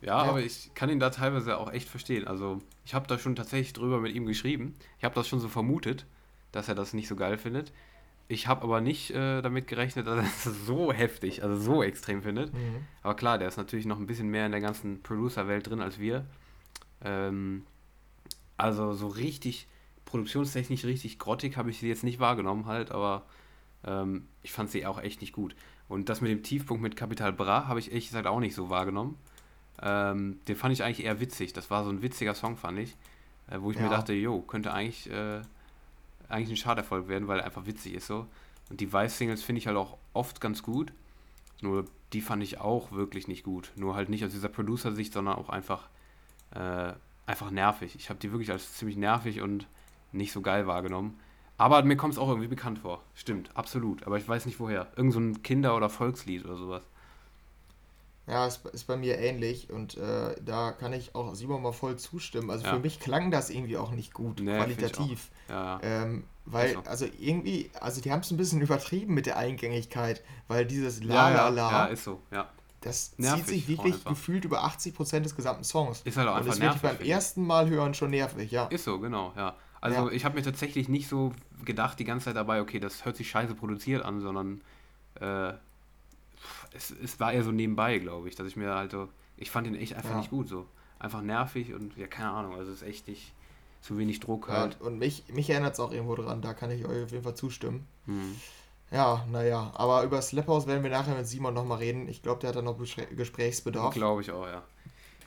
Ja, Ja. aber ich kann ihn da teilweise auch echt verstehen. Also, ich habe da schon tatsächlich drüber mit ihm geschrieben. Ich habe das schon so vermutet, dass er das nicht so geil findet. Ich habe aber nicht äh, damit gerechnet, dass er das so heftig, also so extrem findet. Mhm. Aber klar, der ist natürlich noch ein bisschen mehr in der ganzen Producer-Welt drin als wir. Ähm, also so richtig, produktionstechnisch richtig grottig habe ich sie jetzt nicht wahrgenommen halt, aber ähm, ich fand sie auch echt nicht gut. Und das mit dem Tiefpunkt mit Capital Bra habe ich ehrlich gesagt auch nicht so wahrgenommen. Ähm, den fand ich eigentlich eher witzig. Das war so ein witziger Song, fand ich. Äh, wo ich mir Ja. dachte, jo, könnte eigentlich, äh, eigentlich ein Schaderfolg werden, weil er einfach witzig ist so. Und die Weiß-Singles finde ich halt auch oft ganz gut. Nur die fand ich auch wirklich nicht gut. Nur halt nicht aus dieser Producer-Sicht, sondern auch einfach, äh, einfach nervig. Ich habe die wirklich als ziemlich nervig und nicht so geil wahrgenommen. Aber mir kommt es auch irgendwie bekannt vor. Stimmt, absolut. Aber ich weiß nicht woher. Irgend so ein Kinder- oder Volkslied oder sowas. Ja, ist, ist bei mir ähnlich und äh, da kann ich auch Simon mal voll zustimmen. Also Ja. für mich klang das irgendwie auch nicht gut, Nee, qualitativ. Ja, Ähm, weil, also irgendwie, also die haben es ein bisschen übertrieben mit der Eingängigkeit, weil dieses La La La, ja, ist so, ja. das nervig zieht sich wirklich gefühlt über 80% des gesamten Songs. Ist halt auch und einfach das wird nervig. beim ersten Mal hören schon nervig, ja. Ist so, genau, ja. Also Ja. ich habe mir tatsächlich nicht so gedacht die ganze Zeit dabei, okay, das hört sich scheiße produziert an, sondern äh, es, es war eher so nebenbei, glaube ich, dass ich mir halt so, ich fand ihn echt einfach Ja. nicht gut so. Einfach nervig und ja, keine Ahnung, also es ist echt nicht zu wenig Druck Ja, halt. und mich, mich erinnert es auch irgendwo dran, da kann ich euch auf jeden Fall zustimmen. Hm. Ja, naja, aber über Slap House werden wir nachher mit Simon nochmal reden. Ich glaube, der hat da noch Gesprächsbedarf. Glaube ich auch, ja.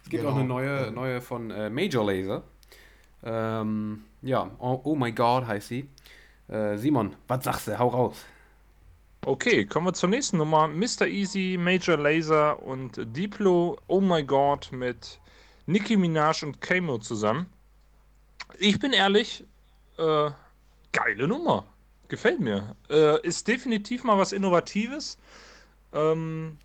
Es gibt Genau. auch eine neue, neue von äh, Major Laser. Ähm, ja, oh, oh my God heißt sie. Äh, Simon, was sagst du? Hau raus. Okay, kommen wir zur nächsten Nummer. Mr. Easy, Major Laser und Diplo, Oh My God mit Nicki Minaj und Kamo zusammen. Ich bin ehrlich, äh, geile Nummer. Gefällt mir. Äh, ist definitiv mal was Innovatives. Ähm,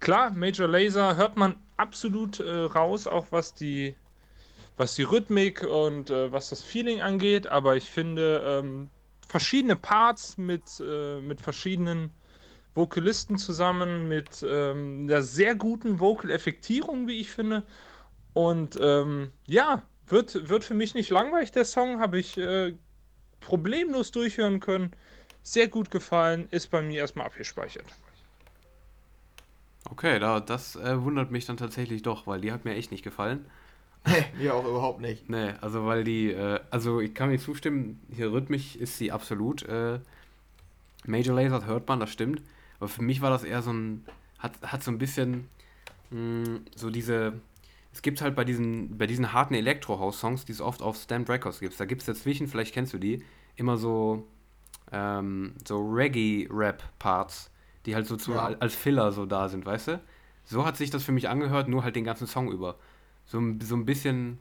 klar, Major Laser hört man absolut äh, raus, auch was die, was die Rhythmik und äh, was das Feeling angeht, aber ich finde, ähm, verschiedene Parts mit, äh, mit verschiedenen Vokalisten zusammen, mit ähm, einer sehr guten Vocal-Effektierung, wie ich finde. Und ähm, ja, wird, wird für mich nicht langweilig, der Song, habe ich äh, problemlos durchhören können. Sehr gut gefallen, ist bei mir erstmal abgespeichert. Okay, da, das äh, wundert mich dann tatsächlich doch, weil die hat mir echt nicht gefallen. Mir auch überhaupt nicht. Nee, also weil die, äh, also ich kann mir zustimmen, hier rhythmisch ist sie absolut. Äh, Major Lazer hört man, das stimmt. Aber für mich war das eher so ein, hat, hat so ein bisschen mh, so diese, es gibt halt bei diesen, bei diesen harten Elektro-House-Songs, die es oft auf Stamped Records gibt, da gibt es dazwischen, vielleicht kennst du die, immer so, ähm, so Reggae-Rap-Parts, die halt so zu, Ja. als Filler so da sind, weißt du? So hat sich das für mich angehört, nur halt den ganzen Song über. So, ein- so ein bisschen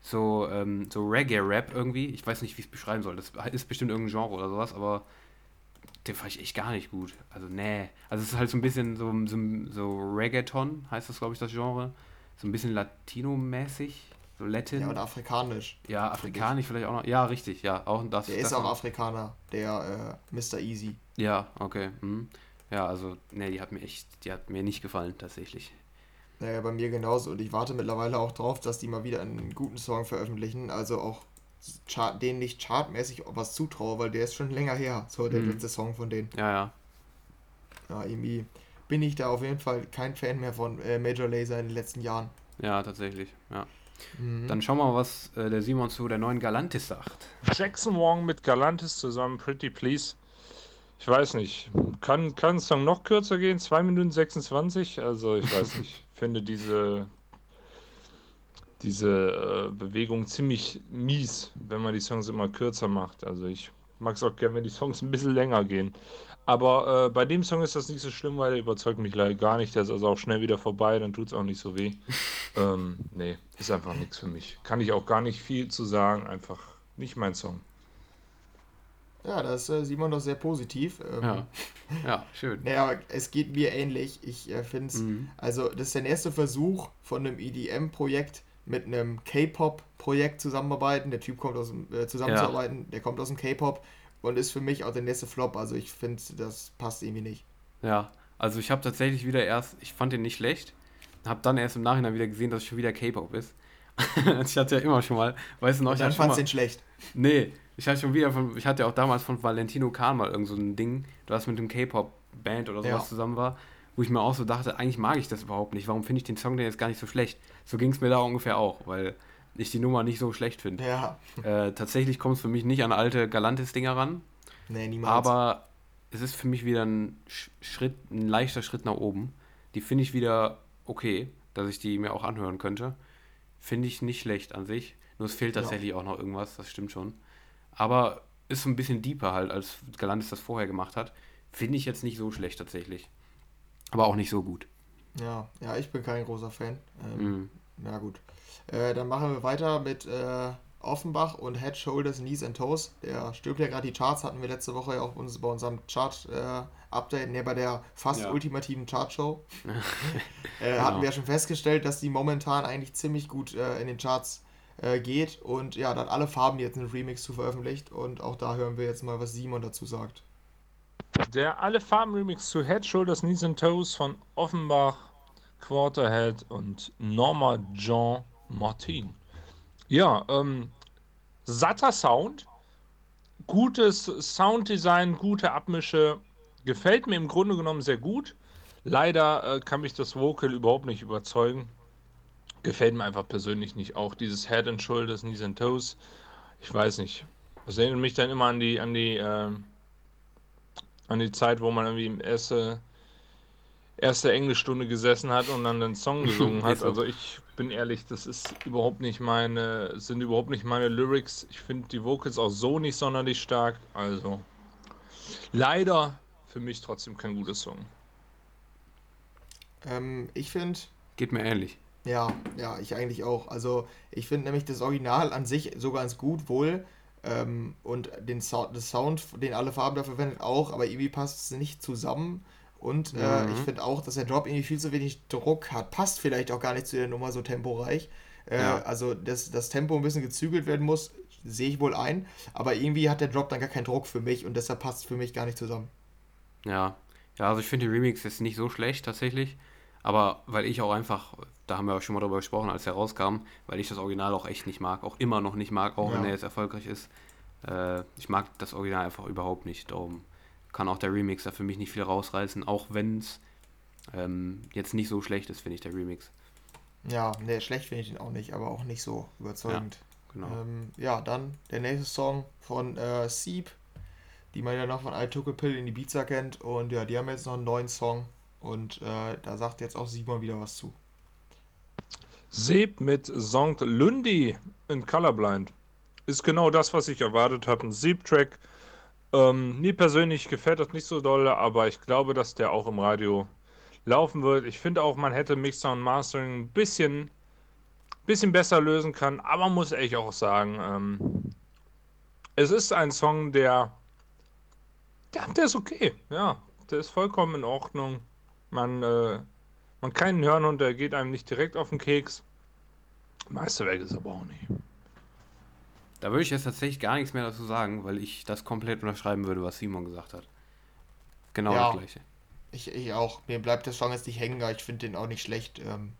so, ähm, so Reggae-Rap irgendwie. Ich weiß nicht, wie ich es beschreiben soll. Das ist bestimmt irgendein Genre oder sowas, aber den fand ich echt gar nicht gut. Also, nee. Also, es ist halt so ein bisschen so, so, so Reggaeton, heißt das, glaube ich, das Genre. So ein bisschen Latino-mäßig. So Latin. Ja, Ja, und afrikanisch. afrikanisch vielleicht auch noch. Ja, richtig, ja. Auch das. Der das ist auch noch. Afrikaner, der äh, Mr. Easy. Ja, okay. Mhm. Ja, also, nee, die hat mir echt, die hat mir nicht gefallen, tatsächlich. Naja, bei mir genauso. Und ich warte mittlerweile auch drauf, dass die mal wieder einen guten Song veröffentlichen. Also auch Chart, denen nicht chartmäßig was zutraue, weil der ist schon länger her. So der Mhm. letzte Song von denen. Ja, ja. Ja, irgendwie bin ich da auf jeden Fall kein Fan mehr von äh, Major Laser in den letzten Jahren. Ja, tatsächlich. Ja. Mhm. Dann schauen wir mal, was äh, der Simon zu der neuen Galantis sagt. Jackson Wong mit Galantis zusammen, Pretty Please. Ich weiß nicht. Kann, kann ein Song noch kürzer gehen? 2 Minuten 26? Also, ich weiß nicht. Ich finde diese, diese äh, Bewegung ziemlich mies, wenn man die Songs immer kürzer macht. Also, ich mag es auch gerne, wenn die Songs ein bisschen länger gehen. Aber äh, bei dem Song ist das nicht so schlimm, weil der überzeugt mich leider gar nicht. Der ist also auch schnell wieder vorbei, dann tut es auch nicht so weh. ähm, nee, ist einfach nichts für mich. Kann ich auch gar nicht viel zu sagen. Einfach nicht mein Song. Ja, da ist äh, Simon doch sehr positiv. Ähm, Ja, ja schön. Naja, aber es geht mir ähnlich. Ich äh, finde es, Mhm. also das ist der erste Versuch von einem EDM-Projekt mit einem K-Pop-Projekt zusammenarbeiten. Der Typ kommt aus dem, äh, zusammenzuarbeiten, der kommt aus dem K-Pop und ist für mich auch der nächste Flop. Also ich finde, das passt irgendwie nicht. Ja, also ich habe tatsächlich wieder erst, ich fand den nicht schlecht, habe dann erst im Nachhinein wieder gesehen, dass es schon wieder K-Pop ist. ich hatte ja immer schon mal, weißt du noch, Und ich dann mal, du den schlecht. nee, ich hatte schon wieder von, ich hatte ja auch damals von Valentino Kahn mal irgend so ein Ding, das mit dem K-Pop-Band oder sowas Ja. zusammen war, wo ich mir auch so dachte, eigentlich mag ich das überhaupt nicht, warum finde ich den Song denn jetzt gar nicht so schlecht? So ging es mir da ungefähr auch, weil ich die Nummer nicht so schlecht finde. Ja, Äh, tatsächlich kommt es für mich nicht an alte Galantis-Dinger ran, nee, niemals. aber es ist für mich wieder ein Sch- Schritt, ein leichter Schritt nach oben. Die finde ich wieder okay, dass ich die mir auch anhören könnte. Finde ich nicht schlecht an sich. Nur es fehlt Ja. tatsächlich auch noch irgendwas, das stimmt schon. Aber ist so ein bisschen deeper halt, als Galantis das vorher gemacht hat. Finde ich jetzt nicht so schlecht tatsächlich. Aber auch nicht so gut. ja, ja, ich bin kein großer Fan. Ähm, Mhm. Ja, gut. Äh, dann machen wir weiter mit äh, Offenbach und Head, Shoulders, Knees and Toes. Der stürmt ja gerade die Charts, hatten wir letzte Woche ja auch uns, bei unserem Chart-Update, äh, ne, bei der fast ja. ultimativen Chartshow. äh, genau. Hatten wir ja schon festgestellt, dass die momentan eigentlich ziemlich gut äh, in den Charts äh, geht. Und ja, da hat alle Farben jetzt einen Remix zu veröffentlicht. Und auch da hören wir jetzt mal, was Simon dazu sagt. Der Alle Farben Remix zu Head, Shoulders, Knees and Toes von Offenbach, Quarterhead und Norma Jean Martin. Ja, ähm, satter Sound, gutes Sounddesign, gute Abmische, gefällt mir im Grunde genommen sehr gut. Leider äh, kann mich das Vocal überhaupt nicht überzeugen. Gefällt mir einfach persönlich nicht. Auch dieses Head and Shoulders, Knees and Toes. Ich weiß nicht. Das erinnert mich dann immer an die, an die, äh, an die Zeit, wo man irgendwie im erste, erste Englischstunde gesessen hat und dann den Song gesungen hat. Also ich bin ehrlich, das ist überhaupt nicht meine, sind überhaupt nicht meine Lyrics. Ich finde die Vocals auch so nicht sonderlich stark. Also leider für mich trotzdem kein guter Song. Ähm, ich finde. Geht mir ähnlich. Ja, ja, ich eigentlich auch. Also ich finde nämlich das Original an sich so ganz gut, wohl. Ähm, und den Sound, das Sound, den alle Farben dafür verwendet, auch, aber irgendwie passt es nicht zusammen. Und äh, mhm. ich finde auch, dass der Drop irgendwie viel zu wenig Druck hat. Passt vielleicht auch gar nicht zu der Nummer so temporeich. Äh, ja. Also, dass das Tempo ein bisschen gezügelt werden muss, sehe ich wohl ein. Aber irgendwie hat der Drop dann gar keinen Druck für mich und deshalb passt es für mich gar nicht zusammen. Ja, ja also ich finde den Remix jetzt nicht so schlecht tatsächlich. Aber weil ich auch einfach, da haben wir auch schon mal drüber gesprochen, als er rauskam, weil ich das Original auch echt nicht mag, auch immer noch nicht mag, auch ja. wenn er jetzt erfolgreich ist. Äh, ich mag das Original einfach überhaupt nicht. Darum kann auch der Remix da für mich nicht viel rausreißen, auch wenn es ähm, jetzt nicht so schlecht ist, finde ich, der Remix. Ja, ne, schlecht finde ich ihn auch nicht, aber auch nicht so überzeugend. Ja, genau. Ähm, ja, dann der nächste Song von äh, Sieb, die man ja noch von I Took a Pill in die Ibiza kennt. Und ja, die haben jetzt noch einen neuen Song und äh, da sagt jetzt auch Simon wieder was zu. Seb mit St. Lundi in Colorblind. Ist genau das, was ich erwartet habe. Ein Sieb-Track ähm, mir persönlich gefällt das nicht so doll, aber ich glaube, dass der auch im Radio laufen wird. Ich finde auch, man hätte Mixer und Mastering ein bisschen, bisschen besser lösen können, aber muss ich auch sagen, ähm, es ist ein Song, der, der, der ist okay. Ja, der ist vollkommen in Ordnung. Man, äh, man kann ihn hören und der geht einem nicht direkt auf den Keks. Meisterwerk ist aber auch nicht. Da würde ich jetzt tatsächlich gar nichts mehr dazu sagen, weil ich das komplett unterschreiben würde, was Simon gesagt hat. Genau ja, das gleiche. Ich, ich auch. Mir bleibt der Song jetzt nicht hängen, ich finde den auch nicht schlecht. Ähm,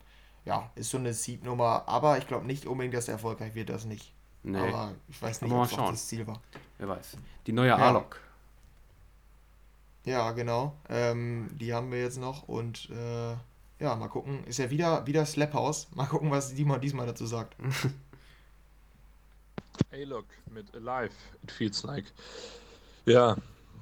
ja, ist so eine Seed-Nummer, aber ich glaube nicht unbedingt, dass er erfolgreich wird, das nicht. Nee. Aber ich weiß nicht, ob das Ziel war. Wer weiß. Die neue ja. Alok. Ja, genau. Ähm, die haben wir jetzt noch und äh, ja, mal gucken. Ist ja wieder, wieder Slap House. Mal gucken, was Simon diesmal dazu sagt. A-Lock mit Alive, it feels like. Ja,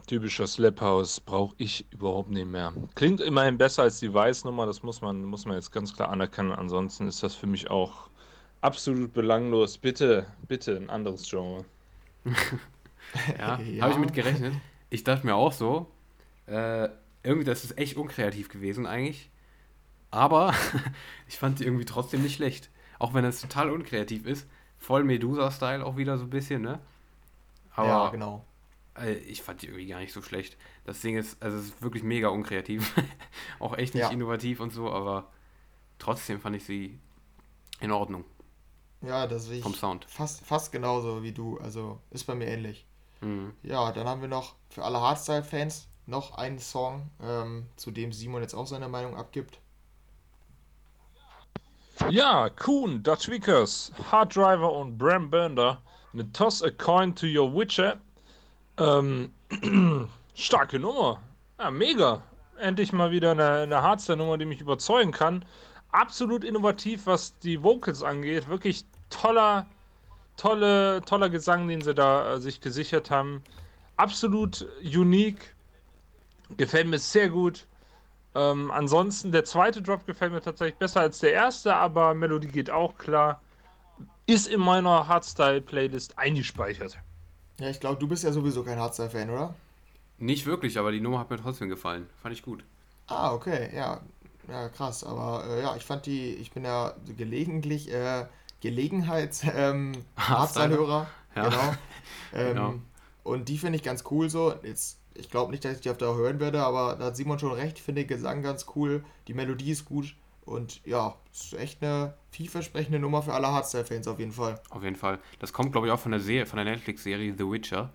typischer Slap House brauche ich überhaupt nicht mehr. Klingt immerhin besser als die Weißnummer, das muss man, muss man jetzt ganz klar anerkennen. Ansonsten ist das für mich auch absolut belanglos. Bitte, bitte ein anderes Genre. ja, ja. habe ich mit gerechnet. Ich dachte mir auch so, äh, irgendwie, das ist echt unkreativ gewesen eigentlich. Aber ich fand die irgendwie trotzdem nicht schlecht. Auch wenn es total unkreativ ist voll Medusa-Style auch wieder so ein bisschen, ne? Aber ja, genau. Äh, ich fand die irgendwie gar nicht so schlecht. Das Ding ist, also es ist wirklich mega unkreativ. auch echt nicht ja. innovativ und so, aber trotzdem fand ich sie in Ordnung. Ja, das will ich. Vom Sound. Fast, fast genauso wie du. Also ist bei mir ähnlich. Mhm. Ja, dann haben wir noch für alle Hardstyle-Fans noch einen Song, ähm, zu dem Simon jetzt auch seine Meinung abgibt. Ja, Kuhn, Dutch Vickers, Hard Driver und Bram Bender mit Toss a Coin to Your Witcher. Ähm, starke Nummer. Ja, mega. Endlich mal wieder eine, eine Hardstyle-Nummer, die mich überzeugen kann. Absolut innovativ, was die Vocals angeht. Wirklich toller, tolle, toller Gesang, den sie da äh, sich gesichert haben. Absolut unique. Gefällt mir sehr gut. Ähm, ansonsten, der zweite Drop gefällt mir tatsächlich besser als der erste, aber Melodie geht auch klar. Ist in meiner Hardstyle-Playlist eingespeichert. Ja, ich glaube, du bist ja sowieso kein Hardstyle-Fan, oder? Nicht wirklich, aber die Nummer hat mir trotzdem gefallen. Fand ich gut. Ah, okay, ja. Ja, krass. Aber äh, ja, ich fand die, ich bin ja gelegentlich äh, Gelegenheits ähm, Hardstyle-Hörer. Ja. Genau. Ähm, genau. Und die finde ich ganz cool so. Jetzt, ich glaube nicht, dass ich die auf der hören werde, aber da hat Simon schon recht. Ich finde den Gesang ganz cool. Die Melodie ist gut. Und ja, ist echt eine vielversprechende Nummer für alle Hardstyle-Fans auf jeden Fall. Auf jeden Fall. Das kommt, glaube ich, auch von der Serie, von der Netflix-Serie The Witcher.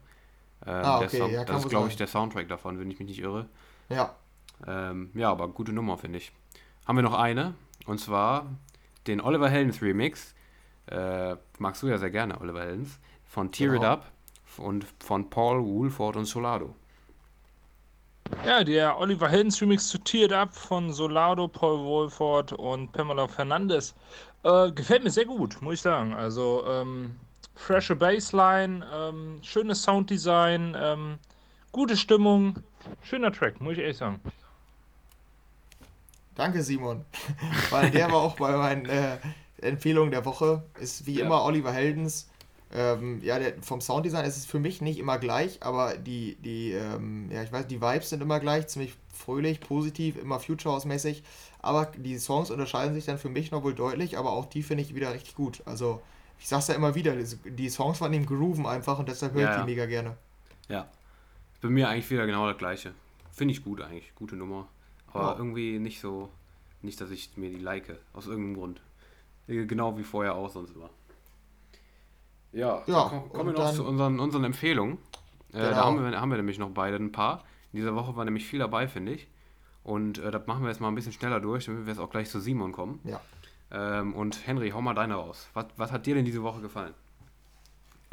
Ähm, ah, okay, Song, ja, das ist, glaube ich, der Soundtrack davon, wenn ich mich nicht irre. Ja. Ähm, ja, aber gute Nummer, finde ich. Haben wir noch eine, und zwar den Oliver Heldens Remix. Äh, magst du ja sehr gerne, Oliver Heldens. Von Tear genau. It Up und von Paul Woolford und Solado. Ja, der Oliver Heldens Remix zu Tear It Up von Solado, Paul Woolford und Pamela Fernandes. Äh, gefällt mir sehr gut, muss ich sagen. Also, ähm, frische Bassline, ähm, schönes Sounddesign, ähm, gute Stimmung, schöner Track, muss ich ehrlich sagen. Danke, Simon. Weil der war auch bei meinen äh, Empfehlungen der Woche. Ist wie ja. immer Oliver Heldens. Ähm, ja, der, vom Sounddesign ist es für mich nicht immer gleich, aber die, die, ähm, ja, ich weiß, die Vibes sind immer gleich, ziemlich fröhlich, positiv, immer Future House-mäßig. Aber die Songs unterscheiden sich dann für mich noch wohl deutlich, aber auch die finde ich wieder richtig gut. Also, ich sag's ja immer wieder, die Songs von ihm grooven einfach und deshalb höre ich ja, die mega gerne. Ja. Bei mir eigentlich wieder genau das gleiche. Finde ich gut eigentlich, gute Nummer. Aber ja. irgendwie nicht so, nicht, dass ich mir die like, aus irgendeinem Grund. Genau wie vorher auch sonst immer. Ja, ja kommen komm wir noch zu unseren, unseren Empfehlungen. Äh, genau. Da haben wir, haben wir nämlich noch beide ein paar. In dieser Woche war nämlich viel dabei, finde ich. Und äh, das machen wir jetzt mal ein bisschen schneller durch, damit wir jetzt auch gleich zu Simon kommen. Ja. Ähm, und Henry, hau mal deine raus. Was, was hat dir denn diese Woche gefallen?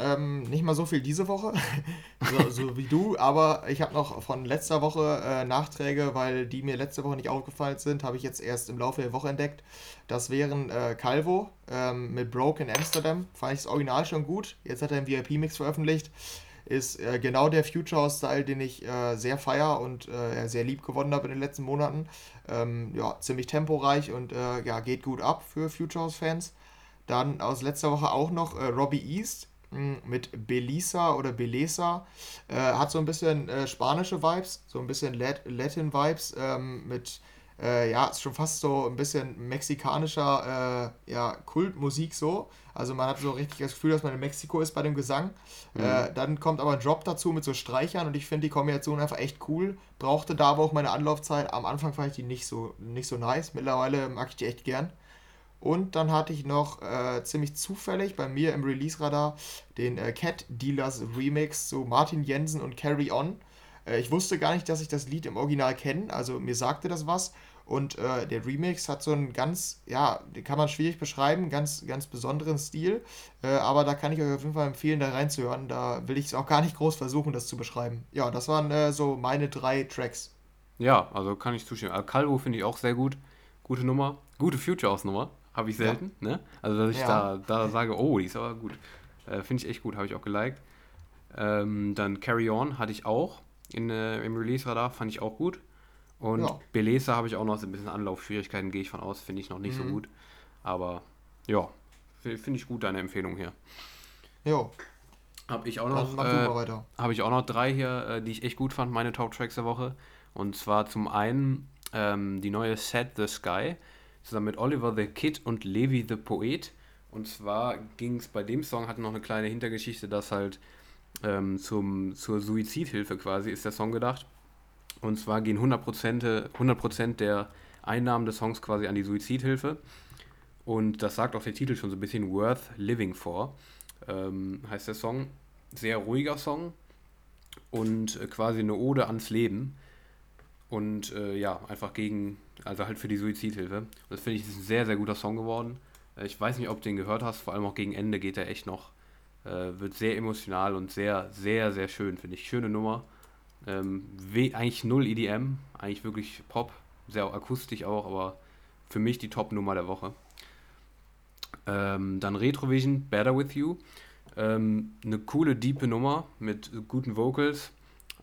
Ähm, nicht mal so viel diese Woche, so, so, wie du, aber ich habe noch von letzter Woche äh, Nachträge, weil die mir letzte Woche nicht aufgefallen sind, habe ich jetzt erst im Laufe der Woche entdeckt. Das wären äh, Calvo ähm, mit Broken Amsterdam. Fand ich das Original schon gut. Jetzt hat er einen VIP-Mix veröffentlicht. Ist äh, genau der Future-Style, den ich äh, sehr feier und äh, sehr lieb gewonnen habe in den letzten Monaten. Ähm, ja, ziemlich temporeich und äh, ja, geht gut ab für Future House-Fans. Dann aus letzter Woche auch noch Robbie East mit Belisa oder Belesa. Äh, hat so ein bisschen äh, spanische Vibes, so ein bisschen Lat Latin-Vibes ähm, mit, äh, ja, ist schon fast so ein bisschen mexikanischer äh, ja, Kultmusik so. Also man hat so richtig das Gefühl, dass man in Mexiko ist bei dem Gesang. Mhm. Äh, dann kommt aber ein Drop dazu mit so Streichern und ich finde die Kombination einfach echt cool. Brauchte da aber auch meine Anlaufzeit. Am Anfang fand ich die nicht so, nicht so nice. Mittlerweile mag ich die echt gern. Und dann hatte ich noch äh, ziemlich zufällig bei mir im Release-Radar den äh, Cat Dealers Remix zu Martin Jensen und Carry On. Äh, ich wusste gar nicht, dass ich das Lied im Original kenne, also mir sagte das was. Und äh, der Remix hat so einen ganz, ja, den kann man schwierig beschreiben, ganz, ganz besonderen Stil. Äh, aber da kann ich euch auf jeden Fall empfehlen, da reinzuhören. Da will ich es auch gar nicht groß versuchen, das zu beschreiben. Ja, das waren äh, so meine drei Tracks. Ja, also kann ich zustimmen. Calvo finde ich auch sehr gut. Gute Nummer. Gute Future-Aus-Nummer. Habe ich selten, ja. ne? Also, dass ich ja. da, da sage, oh, die ist aber gut. Äh, Finde ich echt gut, habe ich auch geliked. Ähm, dann Carry On hatte ich auch in, äh, im Release-Radar, fand ich auch gut. Und ja. Belesa habe ich auch noch so ein bisschen Anlaufschwierigkeiten, gehe ich von aus, finde ich noch nicht mhm. so gut. Aber ja, finde ich gut, deine Empfehlung hier. Jo. Habe ich auch noch, äh, habe ich auch noch drei hier, äh, die ich echt gut fand, meine Top Tracks der Woche. Und zwar zum einen ähm, die neue Set the Sky zusammen mit Oliver the Kid und Levi the Poet. Und zwar ging es bei dem Song, hatte noch eine kleine Hintergeschichte, dass halt ähm, zum, zur Suizidhilfe quasi ist der Song gedacht. Und zwar gehen 100%, 100 der Einnahmen des Songs quasi an die Suizidhilfe. Und das sagt auch der Titel schon so ein bisschen Worth Living For, ähm, heißt der Song. Sehr ruhiger Song und äh, quasi eine Ode ans Leben. Und äh, ja, einfach gegen, also halt für die Suizidhilfe. Das finde ich ist ein sehr, sehr guter Song geworden. Äh, ich weiß nicht, ob du den gehört hast, vor allem auch gegen Ende geht er echt noch. Äh, wird sehr emotional und sehr, sehr, sehr schön, finde ich. Schöne Nummer. Ähm, eigentlich null EDM, eigentlich wirklich Pop, sehr akustisch auch, aber für mich die Top-Nummer der Woche. Ähm, dann Retrovision, Better With You. Ähm, eine coole, diepe Nummer mit guten Vocals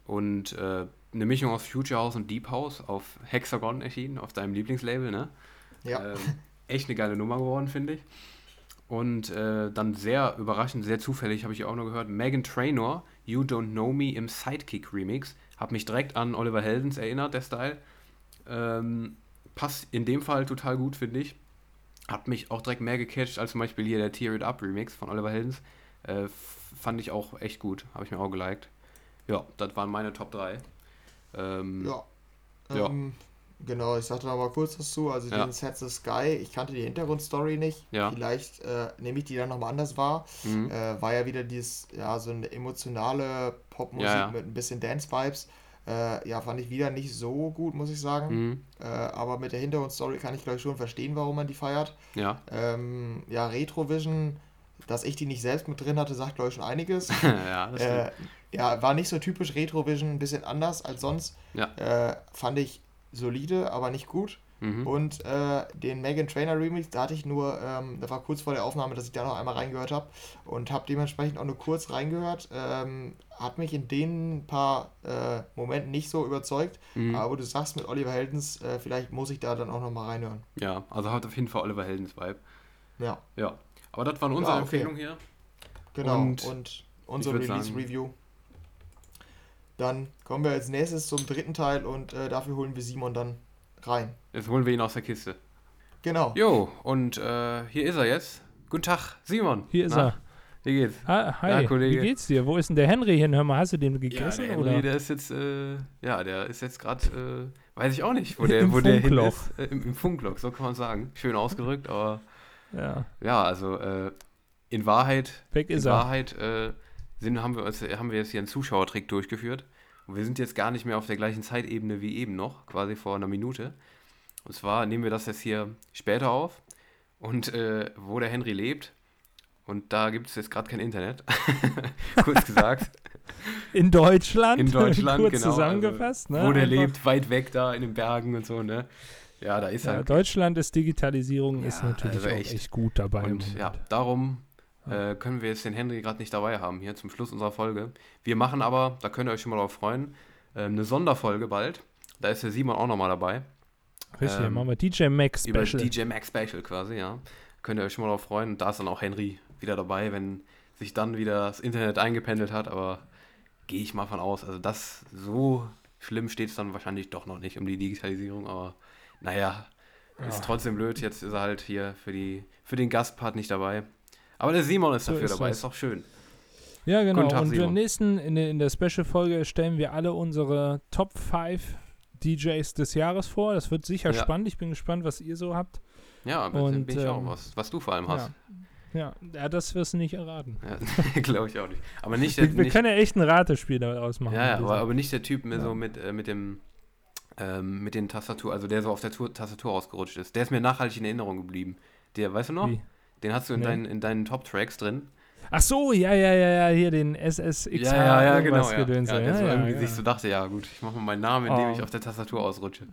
und äh, eine Mischung aus Future House und Deep House auf Hexagon erschienen, auf deinem Lieblingslabel, ne? Ja. Ähm, echt eine geile Nummer geworden, finde ich. Und äh, dann sehr überraschend, sehr zufällig, habe ich auch noch gehört, Megan Trainor, You Don't Know Me im Sidekick Remix. Hat mich direkt an Oliver Heldens erinnert, der Style. Ähm, passt in dem Fall total gut, finde ich. hat mich auch direkt mehr gecatcht als zum Beispiel hier der Tear It Up Remix von Oliver Heldens. Äh, fand ich auch echt gut. Habe ich mir auch geliked. Ja, das waren meine Top 3. Ähm, Ja. Ja. Ähm, genau, ich sagte noch mal kurz dazu. Also Ja. den Set the Sky, ich kannte die Hintergrundstory nicht. Ja. Vielleicht äh, nehme ich die dann nochmal anders wahr. mhm. Äh, war ja wieder dieses, ja, so eine emotionale Popmusik ja. mit ein bisschen Dance-Vibes. Äh, ja, fand ich wieder nicht so gut, muss ich sagen. Mhm. Äh, aber mit der Hintergrundstory kann ich, glaube ich, schon verstehen, warum man die feiert. Ja. Ähm, ja, Retrovision, dass ich die nicht selbst mit drin hatte, sagt, glaube ich, schon einiges. ja, das äh, ja, war nicht so typisch Retrovision, ein bisschen anders als sonst. Ja. Äh, fand ich solide, aber nicht gut. Mhm. Und äh, den Megan Trainer Remix, da hatte ich nur, ähm, da war kurz vor der Aufnahme, dass ich da noch einmal reingehört habe und habe dementsprechend auch nur kurz reingehört. Ähm, hat mich in den paar äh, Momenten nicht so überzeugt, Mhm. aber du sagst mit Oliver Heldens, äh, vielleicht muss ich da dann auch nochmal reinhören. Ja, also hat auf jeden Fall Oliver Heldens Vibe. Ja, Ja. Aber das waren unsere Ja, okay. Empfehlungen hier. genau. Und Und, unsere Release-Review. Dann kommen wir als nächstes zum dritten Teil und äh, dafür holen wir Simon dann rein. Jetzt holen wir ihn aus der Kiste. Genau. Jo, und äh, hier ist er jetzt. Guten Tag, Simon. Hier ist Na, er. Wie geht's? Ah, hi, Ja, Kollege. wie geht's dir? Wo ist denn der Henry hin? Hör mal, hast du den gegessen? der oder? Henry, der ist jetzt, äh, ja, der ist jetzt gerade, äh, weiß ich auch nicht, wo der, Im wo der hin ist. Äh, im, Im Funkloch, so kann man sagen. Schön ausgedrückt, aber Ja, ja, also äh, in Wahrheit, weg in. Wahrheit äh, sind, haben, wir uns, haben wir jetzt hier einen Zuschauertrick durchgeführt. Und wir sind jetzt gar nicht mehr auf der gleichen Zeitebene wie eben noch, quasi vor einer Minute. Und zwar nehmen wir das jetzt hier später auf und äh, wo der Henry lebt. Und da gibt es jetzt gerade kein Internet. Kurz gesagt. In Deutschland? In Deutschland, Kurz genau. zusammengefasst, also, ne? Wo der Einfach- lebt, weit weg da in den Bergen und so, ne? Ja, da ist Ja, halt. Deutschland ist Digitalisierung, ist Ja, natürlich also auch echt. echt, gut dabei. Und ja, darum äh, können wir jetzt den Henry gerade nicht dabei haben, hier zum Schluss unserer Folge. Wir machen aber, da könnt ihr euch schon mal drauf freuen, ähm, eine Sonderfolge bald. Da ist der Simon auch nochmal dabei. Richtig, ähm, machen wir DJ Max Über Special. DJ Max Special quasi, ja. Könnt ihr euch schon mal drauf freuen. Da ist dann auch Henry wieder dabei, wenn sich dann wieder das Internet eingependelt hat. Aber gehe ich mal von aus. Also das so schlimm steht es dann wahrscheinlich doch noch nicht um die Digitalisierung. Aber naja, ist Ja. trotzdem blöd. Jetzt ist er halt hier für, die, für den Gastpart nicht dabei. Aber der Simon ist So dafür ist dabei. das. Ist doch schön. Ja, genau. Tag, und im Simon. nächsten, in der, in der Special-Folge stellen wir alle unsere Top 5 DJs des Jahres vor. Das wird sicher Ja. spannend. Ich bin gespannt, was ihr so habt. Ja, aber Und, bin ich auch. ähm, Was, was du vor allem hast. Ja. Ja, ja, das wirst du nicht erraten. Ja. Glaube ich auch nicht. Aber nicht der, Wir, wir nicht, können ja echt ein Ratespiel daraus machen. Ja, aber, aber nicht der Typ mehr so mit, äh, mit dem ähm, mit den Tastatur, also der so auf der Tu- Tastatur ausgerutscht ist. Der ist mir nachhaltig in Erinnerung geblieben. Der, weißt du noch? Wie? Den hast du in, Nee. deinen, in deinen Top-Tracks drin. Ach so, ja, ja, ja, ja, hier den SSXH genau. irgendwas Ja, Gedönse. ja, Ja, so ja, irgendwie ja. sich so dachte, ja gut, ich mache mal meinen Namen, indem Oh. ich auf der Tastatur ausrutsche.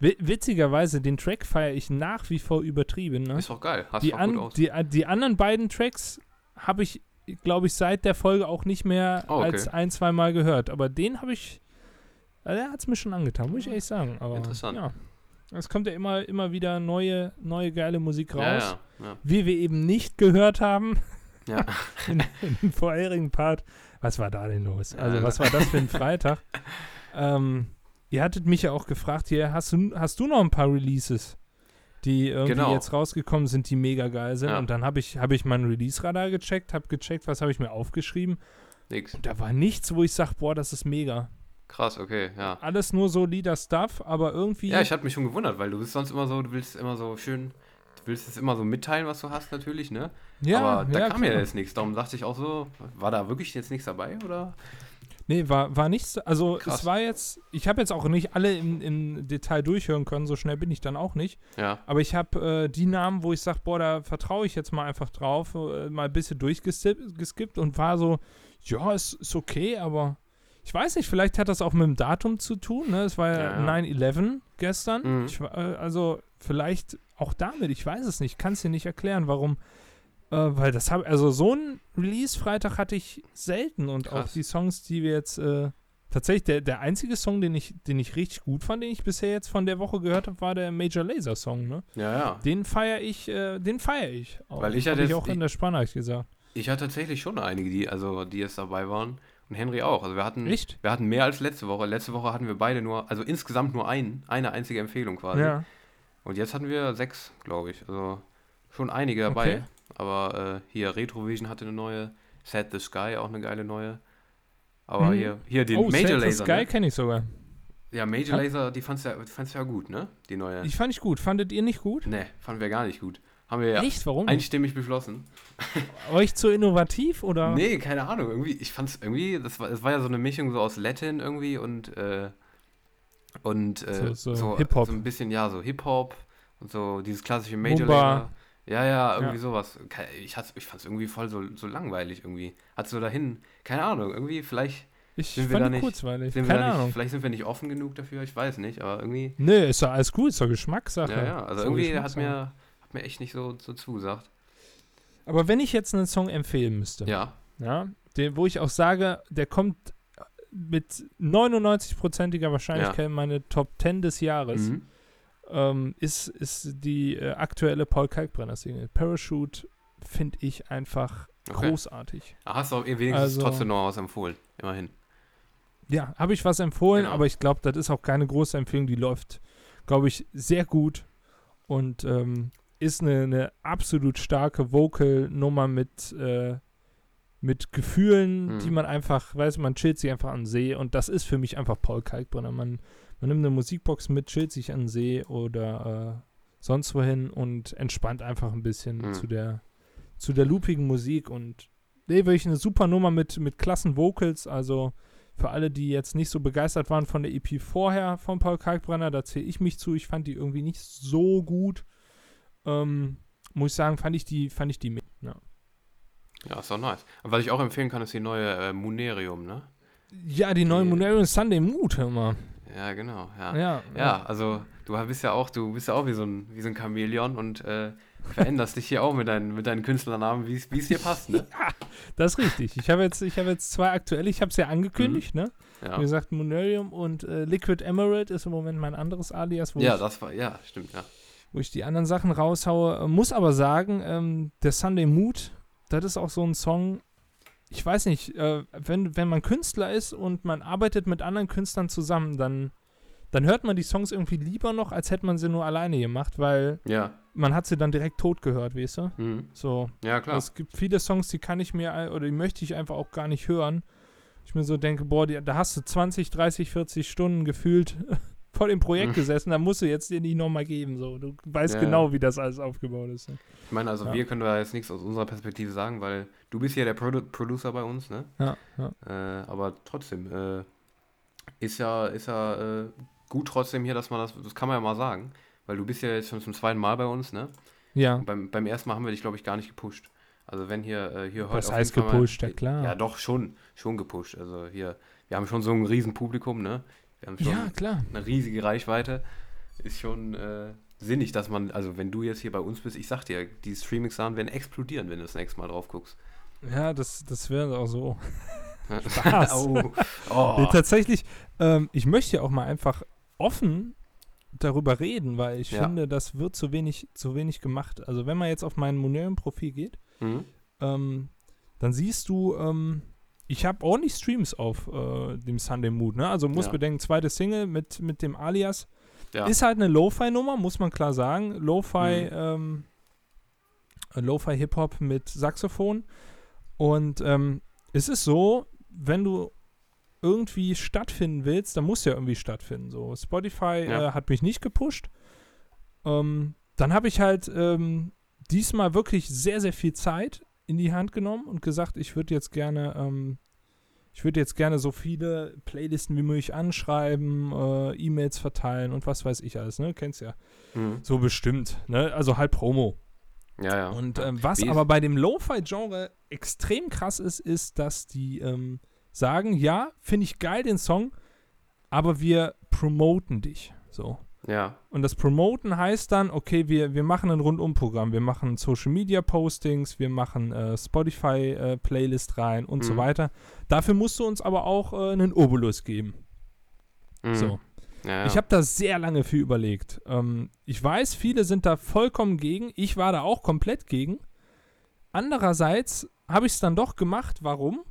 Wi- Witzigerweise, den Track feiere ich nach wie vor übertrieben. Ne? Ist doch geil, hast Die, doch an, gut aus. die, die anderen beiden Tracks habe ich, glaube ich, seit der Folge auch nicht mehr Oh, okay. als ein, zwei Mal gehört. Aber den habe ich, äh, der hat es mir schon angetan, muss ich ehrlich sagen. Aber, Interessant. Ja. Es kommt ja immer, immer wieder neue, neue geile Musik raus, ja, ja, ja. wie wir eben nicht gehört haben Ja. in, in dem vorherigen Part. Was war da denn los? Also, Ja. was war das für ein Freitag? ähm, ihr hattet mich ja auch gefragt, hier, hast du, hast du noch ein paar Releases, die irgendwie Genau. jetzt rausgekommen sind, die mega geil sind? Ja. Und dann habe ich, hab ich meinen Release-Radar gecheckt, habe gecheckt, was habe ich mir aufgeschrieben. Nix. Und da war nichts, wo ich sage, boah, das ist mega. Krass, okay, ja. Alles nur solider Stuff, aber irgendwie. Ja, ich hatte mich schon gewundert, weil du bist sonst immer so, du willst immer so schön, du willst es immer so mitteilen, was du hast natürlich, ne? ja, Aber da ja, kam ja klar. jetzt nichts. Darum dachte ich auch so, war da wirklich jetzt nichts dabei, oder? Nee, war, war nichts. Also Krass. es war jetzt, ich habe jetzt auch nicht alle im, im Detail durchhören können, so schnell bin ich dann auch nicht. Ja. Aber ich habe äh, die Namen, wo ich sage, boah, da vertraue ich jetzt mal einfach drauf, äh, mal ein bisschen durchgeskippt geskippt und war so, ja, ist, ist okay, aber ich weiß nicht, vielleicht hat das auch mit dem Datum zu tun. Ne? Es war ja, Ja, ja. 9-11 gestern. Mhm. Ich, äh, also vielleicht auch damit, ich weiß es nicht, kann es dir nicht erklären, warum. Äh, weil das habe, also so ein Release-Freitag hatte ich selten und auch Krass. die Songs, die wir jetzt, äh, tatsächlich der, der einzige Song, den ich, den ich richtig gut fand, den ich bisher jetzt von der Woche gehört habe, war der Major Laser Song, ne? Ja, ja. Den feiere ich, äh, den feiere ich. Auch. Weil ich Hab hatte ich auch in der Sprachnachricht gesagt. Ich hatte tatsächlich schon einige, die, also, die jetzt dabei waren. Und Henry auch. Also wir hatten, Echt? wir hatten mehr als letzte Woche. Letzte Woche hatten wir beide nur, also insgesamt nur ein, eine einzige Empfehlung quasi. Ja. Und jetzt hatten wir sechs, glaube ich. Also schon einige dabei. Okay. Aber äh, hier Retrovision hatte eine neue, Set the Sky auch eine geile neue. Aber Mhm. hier, hier den oh, Major the Laser. Sky Ne? kenne ich sogar. Ja, Major Laser, die fandst du ja, fandst du ja gut, ne? Die neue. Ich fand ich gut. Fandet ihr nicht gut? ne, fanden wir gar nicht gut. Haben wir ja Echt? Warum? einstimmig beschlossen. Euch zu innovativ oder? Nee, keine Ahnung. Irgendwie, ich fand's irgendwie, das war, das war ja so eine Mischung so aus Latin irgendwie und, äh, und äh, So- so Hip-Hop. So ein bisschen, ja, so Hip-Hop und so dieses klassische Major. Ja, ja, irgendwie Ja. sowas. Ich, ich fand's irgendwie voll so, so langweilig irgendwie. Hat so dahin, keine Ahnung, irgendwie, vielleicht Ich Sind wir fand da nicht- kurzweilig. sind Keine da nicht, Ahnung. vielleicht sind wir nicht offen genug dafür, ich weiß nicht, aber irgendwie, Nee, ist doch alles gut, ist doch Geschmackssache. ja, ja, also irgendwie hat mir, hat mir echt nicht so, so zugesagt. Aber wenn ich jetzt einen Song empfehlen müsste, Ja, ja, den, wo ich auch sage, der kommt mit 99%iger Wahrscheinlichkeit in meine Top 10 des Jahres, mhm. ähm, ist, ist die äh, aktuelle Paul Kalkbrenner Single. Parachute finde ich einfach Okay. großartig. Da hast du auch wenigstens Also- trotzdem noch was empfohlen, immerhin. Ja, habe ich was empfohlen, Genau. aber ich glaube, das ist auch keine große Empfehlung. Die läuft, glaube ich, sehr gut und ähm, ist eine, eine absolut starke Vocal-Nummer mit, äh, mit Gefühlen, Mhm. die man einfach, weiß man chillt sich einfach an See und das ist für mich einfach Paul Kalkbrenner. Man, man nimmt eine Musikbox mit, chillt sich an See oder äh, sonst wohin und entspannt einfach ein bisschen Mhm. zu der zu der loopigen Musik und nee, wirklich eine super Nummer mit, mit klassen Vocals, also für alle, die jetzt nicht so begeistert waren von der EP vorher von Paul Kalkbrenner, da zähle ich mich zu. Ich fand die irgendwie nicht so gut. Ähm, muss ich sagen, fand ich die, fand ich die mit. Ja, Ja, ist doch nice. Und was ich auch empfehlen kann, ist die neue äh, Munerium, ne? ja die neue Die- Monerium Sunday Mood immer. Ja, genau, ja. Ja, Ja, also du bist ja auch, du bist ja auch wie so ein, wie so ein Chamäleon und äh, veränderst dich hier auch mit deinen, mit deinen Künstlernamen, wie es dir passt, ne? das ist richtig. Ich habe jetzt, ich habe jetzt zwei aktuelle, ich habe es ja angekündigt, ne? Ja, Wie gesagt, Monerium und äh, Liquid Emerald ist im Moment mein anderes Alias, wo ja das war, ja, stimmt, ja. Wo ich die anderen Sachen raushaue. Muss aber sagen, ähm, der Sunday Mood, das ist auch so ein Song, ich weiß nicht, äh, wenn, wenn man Künstler ist und man arbeitet mit anderen Künstlern zusammen, dann, dann hört man die Songs irgendwie lieber noch, als hätte man sie nur alleine gemacht, weil Ja, man hat sie dann direkt tot gehört, weißt du? mhm. So, ja klar. es gibt viele Songs, die kann ich mir, oder die möchte ich einfach auch gar nicht hören. Ich mir so denke, boah, die, da hast du 20, 30, 40 Stunden gefühlt vor dem Projekt Mhm. gesessen, da musst du jetzt dir nicht nochmal geben. So. Du weißt Ja. genau, wie das alles aufgebaut ist. Ne? Ich meine, also Ja. wir können da jetzt nichts aus unserer Perspektive sagen, weil du bist ja der Produ Producer bei uns, ne? Ja, ja. Äh, aber trotzdem, äh, ist ja, ist ja äh, gut trotzdem hier, dass man das, das kann man ja mal sagen, weil du bist ja jetzt schon zum zweiten Mal bei uns, ne? ja. Beim, beim ersten Mal haben wir dich, glaube ich, gar nicht gepusht. Also wenn hier, äh, hier heute Was auf heißt jeden Fall gepusht? Ja, klar. Ja, doch, schon, schon gepusht. Also hier, wir haben schon so ein riesen Publikum, ne? Wir haben schon Ja, klar. eine riesige Reichweite. Ist schon äh, sinnig, dass man, also wenn du jetzt hier bei uns bist, ich sag dir, die Streaming-Zahlen werden explodieren, wenn du das nächste Mal drauf guckst. Ja, das, das wäre auch so. Spaß. oh. Oh. Nee, tatsächlich, ähm, ich möchte ja auch mal einfach offen darüber reden, weil ich Ja. finde, das wird zu wenig, zu wenig gemacht. Also wenn man jetzt auf mein Monerium-Profil geht, Mhm. ähm, dann siehst du, ähm, ich habe ordentlich Streams auf äh, dem Sunday Mood. Ne? Also muss Ja. bedenken, zweite Single mit, mit dem Alias. Ja. Ist halt eine Lo-Fi-Nummer, muss man klar sagen. Lo-Fi, Mhm. ähm, äh, Lo-Fi Hip-Hop mit Saxophon. Und ähm, es ist so, wenn du irgendwie stattfinden willst, dann muss ja irgendwie stattfinden. So, Spotify Ja. äh, hat mich nicht gepusht. Ähm, dann habe ich halt ähm, diesmal wirklich sehr, sehr viel Zeit in die Hand genommen und gesagt, ich würde jetzt gerne, ähm, ich würde jetzt gerne so viele Playlisten wie möglich anschreiben, äh, E-Mails verteilen und was weiß ich alles, ne? Kennst ja. Mhm. So bestimmt, ne? Also halt Promo. Ja, ja. Und ähm, was Wie aber bei dem Lo-Fi-Genre extrem krass ist, ist, dass die ähm, sagen, ja, finde ich geil den Song, aber wir promoten dich. So. Ja, Und das Promoten heißt dann, okay, wir, wir machen ein Rundumprogramm. Wir machen Social Media Postings, wir machen äh, Spotify äh, Playlist rein und so Mhm. weiter. Dafür musst du uns aber auch äh, einen Obolus geben. mhm. So. Ja, ja. Ich habe da sehr lange für überlegt. Ähm, ich weiß, viele sind da vollkommen gegen. Ich war da auch komplett gegen. Andererseits habe ich es dann doch gemacht. Warum?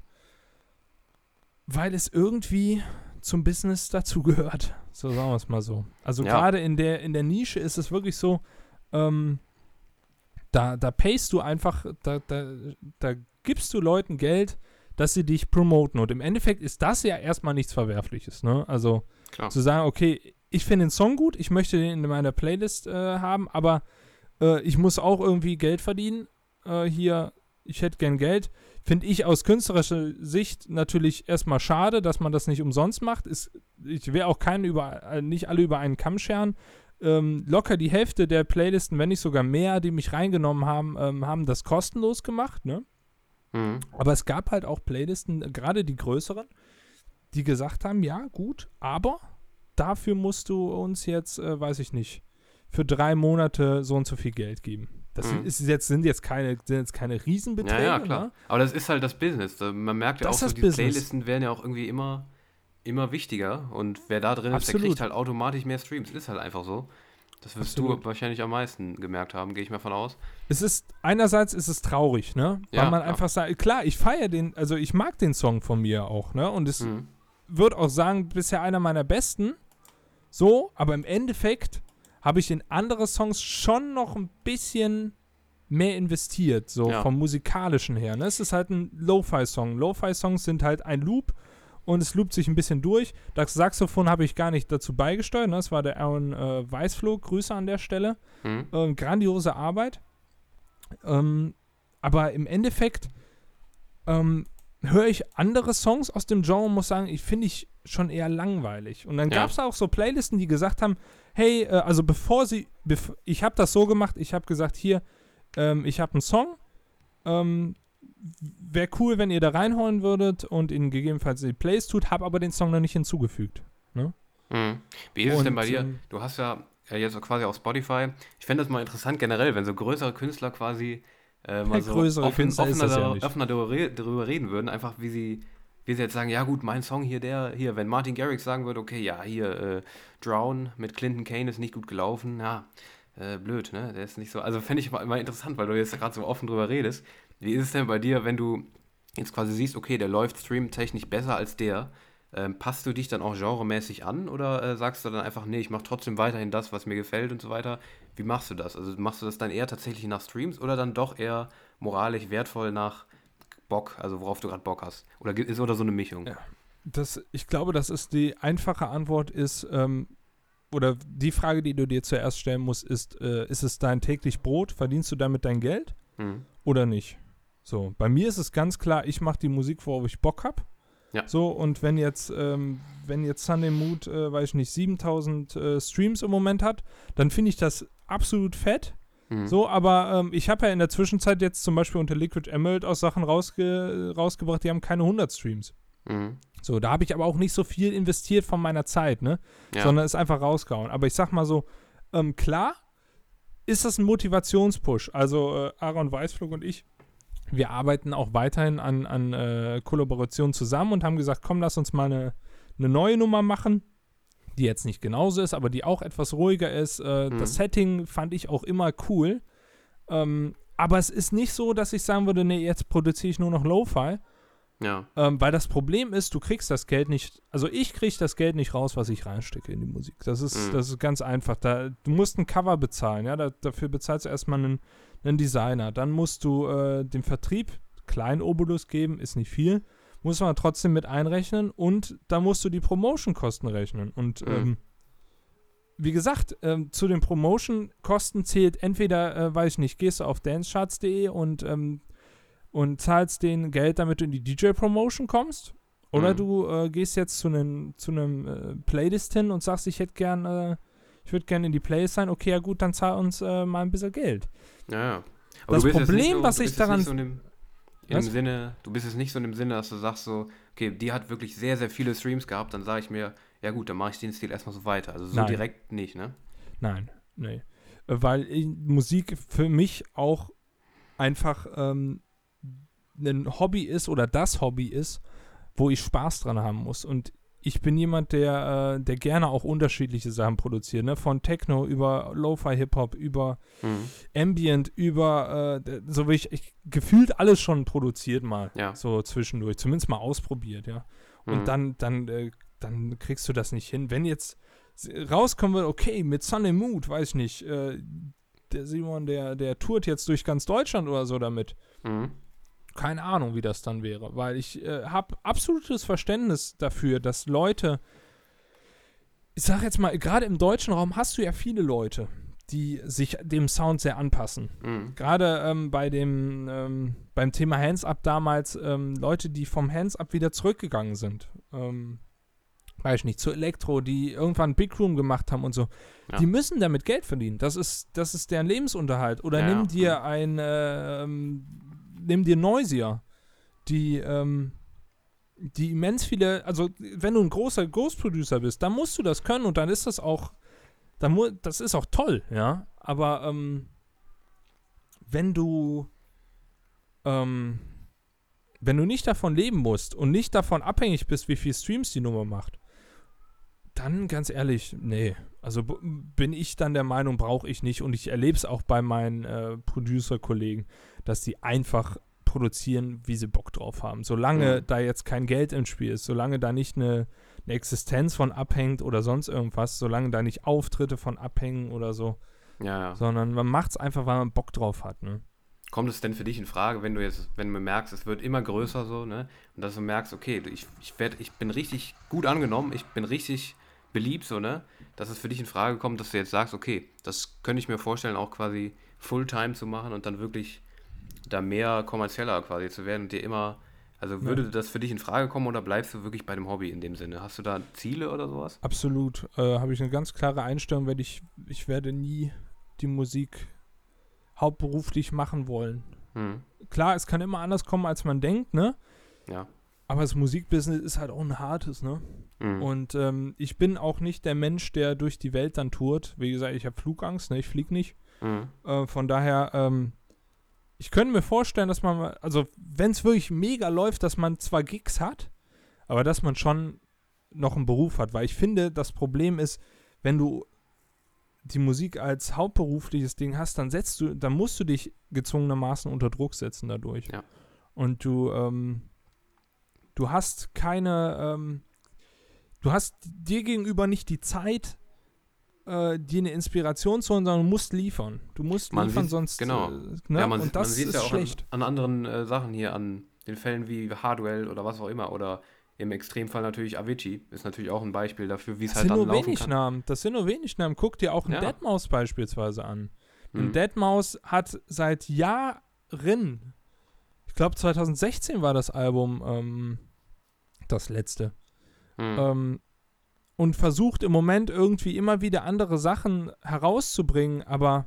Weil es irgendwie zum Business dazugehört. So sagen wir es mal so. Also Ja. gerade in der, in der Nische ist es wirklich so, ähm, Da, da payst du einfach, da, da, da gibst du Leuten Geld, dass sie dich promoten. Und im Endeffekt ist das ja erstmal nichts Verwerfliches. Ne? Also Klar. zu sagen, okay, ich finde den Song gut, ich möchte den in meiner Playlist äh, haben, aber äh, ich muss auch irgendwie Geld verdienen. Äh, hier, ich hätte gern Geld. Finde ich aus künstlerischer Sicht natürlich erstmal schade, dass man das nicht umsonst macht. Ist, ich will auch keinen über, äh, nicht alle über einen Kamm scheren. Ähm, locker die Hälfte der Playlisten, wenn nicht sogar mehr, die mich reingenommen haben, ähm, haben das kostenlos gemacht, ne? Mhm. Aber es gab halt auch Playlisten, äh, gerade die größeren, die gesagt haben, ja, gut, aber dafür musst du uns jetzt, äh, weiß ich nicht, für drei Monate so und so viel Geld geben. Das Mhm. ist jetzt, sind jetzt keine, sind jetzt keine Riesenbeträge. Ja, ja, klar. Ne? Aber das ist halt das Business. Man merkt ja Das auch so, die Business. Playlisten werden ja auch irgendwie immer, immer wichtiger. Und wer da drin ist, der Absolut. kriegt halt automatisch mehr Streams. Ist halt einfach so. Das wirst Absolut. du wahrscheinlich am meisten gemerkt haben, gehe ich mal von aus. Es ist, einerseits ist es traurig, ne? Ja, Weil man klar. einfach sagt, klar, ich feiere den, also ich mag den Song von mir auch, ne? Und es Mhm. würde auch sagen, bisher einer meiner besten. So, aber im Endeffekt habe ich in andere Songs schon noch ein bisschen mehr investiert, so Ja. vom musikalischen her. Ne? Es ist halt ein Lo-Fi-Song. Lo-Fi-Songs sind halt ein Loop und es loopt sich ein bisschen durch. Das Saxophon habe ich gar nicht dazu beigesteuert. Ne? Das war der Aaron äh, Weißflug. Grüße an der Stelle. Mhm. Ähm, grandiose Arbeit. Ähm, aber im Endeffekt ähm, höre ich andere Songs aus dem Genre und muss sagen, ich finde ich schon eher langweilig. Und dann Ja. gab es auch so Playlisten, die gesagt haben, hey, äh, also bevor sie, bev ich habe das so gemacht, ich habe gesagt, hier, ähm, ich habe einen Song, ähm, wäre cool, wenn ihr da reinholen würdet und ihn gegebenenfalls die Plays tut, habe aber den Song noch nicht hinzugefügt. Mhm. Wie ist es denn Und, bei dir? ähm, Du hast ja äh, jetzt quasi auf Spotify. Ich fände das mal interessant generell, wenn so größere Künstler quasi äh, mal so Größere offen, offener, ja offener darüber reden würden, einfach wie sie, sie jetzt sagen, ja gut, mein Song hier, der, hier, wenn Martin Garrix sagen würde, okay, ja, hier, äh, Drown mit Clinton Kane ist nicht gut gelaufen, ja, äh, blöd, ne? Der ist nicht so. Also fände ich mal, mal interessant, weil du jetzt gerade so offen drüber redest. Wie ist es denn bei dir, wenn du jetzt quasi siehst, okay, der läuft streamtechnisch besser als der? Ähm, passt du dich dann auch genremäßig an oder äh, sagst du dann einfach, nee, ich mache trotzdem weiterhin das, was mir gefällt und so weiter? Wie machst du das? Also machst du das dann eher tatsächlich nach Streams oder dann doch eher moralisch wertvoll nach Bock, also worauf du gerade Bock hast? Oder ist oder so eine Mischung? Ja. Das, ich glaube, das ist die einfache Antwort ist, ähm, oder die Frage, die du dir zuerst stellen musst, ist, äh, ist es dein täglich Brot? Verdienst du damit dein Geld Hm. oder nicht? So, bei mir ist es ganz klar, ich mache die Musik, worauf ich Bock habe. Ja. So, und wenn jetzt, ähm, wenn jetzt Sunday Mood, äh, weiß ich nicht, 7000 äh, Streams im Moment hat, dann finde ich das absolut fett. Hm. So, aber ähm, ich habe ja in der Zwischenzeit jetzt zum Beispiel unter Liquid Emerald auch Sachen rausge rausgebracht, die haben keine 100 Streams. Hm. So, da habe ich aber auch nicht so viel investiert von meiner Zeit, ne? Ja. Sondern ist einfach rausgehauen. Aber ich sag mal so, ähm, klar ist das ein Motivationspush. Also äh, Aaron Weißflug und ich, wir arbeiten auch weiterhin an, an äh, Kollaborationen zusammen und haben gesagt, komm, lass uns mal eine, eine neue Nummer machen, die jetzt nicht genauso ist, aber die auch etwas ruhiger ist. Äh, Mhm. Das Setting fand ich auch immer cool. Ähm, aber es ist nicht so, dass ich sagen würde, nee, jetzt produziere ich nur noch Lo-Fi. ja. Ähm, weil das Problem ist, du kriegst das Geld nicht, also ich krieg das Geld nicht raus, was ich reinstecke in die Musik. Das ist, Mhm. das ist ganz einfach. Da, du musst ein Cover bezahlen, ja. Da, dafür bezahlst du erstmal einen, einen Designer. Dann musst du äh, dem Vertrieb kleinen Obolus geben, ist nicht viel. Muss man trotzdem mit einrechnen und da musst du die Promotion-Kosten rechnen. Und Mhm. ähm, wie gesagt, ähm, zu den Promotion-Kosten zählt entweder, äh, weiß ich nicht, gehst du auf dancecharts.de und, ähm, und zahlst denen Geld, damit du in die DJ-Promotion kommst. Oder Mhm. du äh, gehst jetzt zu einem zu einem äh, Playlist hin und sagst, ich hätte gern, äh, ich würde gerne in die Playlist sein. Okay, ja gut, dann zahl uns äh, mal ein bisschen Geld. Ja, ja. Das bist jetzt Problem, was ich daran- so in Was? dem Sinne, du bist jetzt nicht so in dem Sinne, dass du sagst so, okay, die hat wirklich sehr, sehr viele Streams gehabt, dann sage ich mir, ja gut, dann mache ich den Stil erstmal so weiter. Also so Nein. direkt nicht, ne? Nein, nee. Äh, Weil Musik für mich auch einfach ähm, ein Hobby ist oder das Hobby ist, wo ich Spaß dran haben muss. Und ich bin jemand, der, äh, der gerne auch unterschiedliche Sachen produziert, ne? Von Techno über Lo-Fi Hip-Hop, über Mhm. Ambient, über äh, so wie ich, ich gefühlt alles schon produziert mal. Ja. So zwischendurch. Zumindest mal ausprobiert, ja. Und Mhm. dann, dann, äh, dann kriegst du das nicht hin. Wenn jetzt rauskommen wird, okay, mit Sunday Mood, weiß ich nicht, äh, der Simon, der, der tourt jetzt durch ganz Deutschland oder so damit. Mhm. Keine Ahnung, wie das dann wäre, weil ich äh, habe absolutes Verständnis dafür, dass Leute, ich sag jetzt mal, gerade im deutschen Raum hast du ja viele Leute, die sich dem Sound sehr anpassen. Mhm. Gerade ähm, bei dem ähm, beim Thema Hands Up damals ähm, Leute, die vom Hands Up wieder zurückgegangen sind. Ähm, weiß ich nicht, zu Elektro, die irgendwann Big Room gemacht haben und so. Ja. Die müssen damit Geld verdienen. Das ist, das ist deren Lebensunterhalt. Oder Ja, nimm ja. dir ein, ähm, nimm dir Noisia, die, ähm, die immens viele, also wenn du ein großer Ghost Producer bist, dann musst du das können und dann ist das auch, dann das ist auch toll, ja. Aber ähm, wenn du ähm, wenn du nicht davon leben musst und nicht davon abhängig bist, wie viel Streams die Nummer macht, dann ganz ehrlich, nee. Also bin ich dann der Meinung, brauche ich nicht. Und ich erlebe es auch bei meinen äh, Producer-Kollegen, dass die einfach produzieren, wie sie Bock drauf haben. Solange Mhm. da jetzt kein Geld im Spiel ist, solange da nicht eine, eine Existenz von abhängt oder sonst irgendwas, solange da nicht Auftritte von abhängen oder so, Ja, ja. sondern man macht es einfach, weil man Bock drauf hat. Ne? Kommt es denn für dich in Frage, wenn du jetzt, wenn du merkst, es wird immer größer so, ne? Und dass du merkst, okay, ich, ich, werd, ich bin richtig gut angenommen, ich bin richtig beliebt, so, ne? Dass es für dich in Frage kommt, dass du jetzt sagst, okay, das könnte ich mir vorstellen, auch quasi Fulltime zu machen und dann wirklich da mehr kommerzieller quasi zu werden und dir immer, also würde das für dich in Frage kommen oder bleibst du wirklich bei dem Hobby in dem Sinne? Hast du da Ziele oder sowas? Absolut. Äh, Habe ich eine ganz klare Einstellung, werde ich, ich werde nie die Musik hauptberuflich machen wollen. Hm. Klar, es kann immer anders kommen, als man denkt, ne? Ja. Aber das Musikbusiness ist halt auch ein hartes, ne? Hm. Und ähm, ich bin auch nicht der Mensch, der durch die Welt dann tourt. Wie gesagt, ich habe Flugangst, ne? Ich fliege nicht. Hm. Äh, von daher, ähm, ich könnte mir vorstellen, dass man, also wenn es wirklich mega läuft, dass man zwar Gigs hat, aber dass man schon noch einen Beruf hat. Weil ich finde, das Problem ist, wenn du die Musik als hauptberufliches Ding hast, dann setzt du, dann musst du dich gezwungenermaßen unter Druck setzen dadurch. Ja. Und du, ähm, du hast keine, ähm, du hast dir gegenüber nicht die Zeit, äh, dir eine Inspiration zu holen, sondern du musst liefern. Du musst Man liefern, sieht- sonst. genau. Äh, ne? Ja, man, Und das man sieht ist ja auch schlecht. An, an anderen äh, Sachen hier, an den Fällen wie Hardwell oder was auch immer. Oder im Extremfall natürlich Avicii ist natürlich auch ein Beispiel dafür, wie es Das halt sind dann nur laufen wenig kann. Namen. Das sind nur wenig Namen. Guck dir auch einen Ja. Deadmaus beispielsweise an. Ein Mhm. Deadmaus hat seit Jahren, ich glaube 2016 war das Album ähm, das letzte, Mhm. ähm, und versucht im Moment irgendwie immer wieder andere Sachen herauszubringen, aber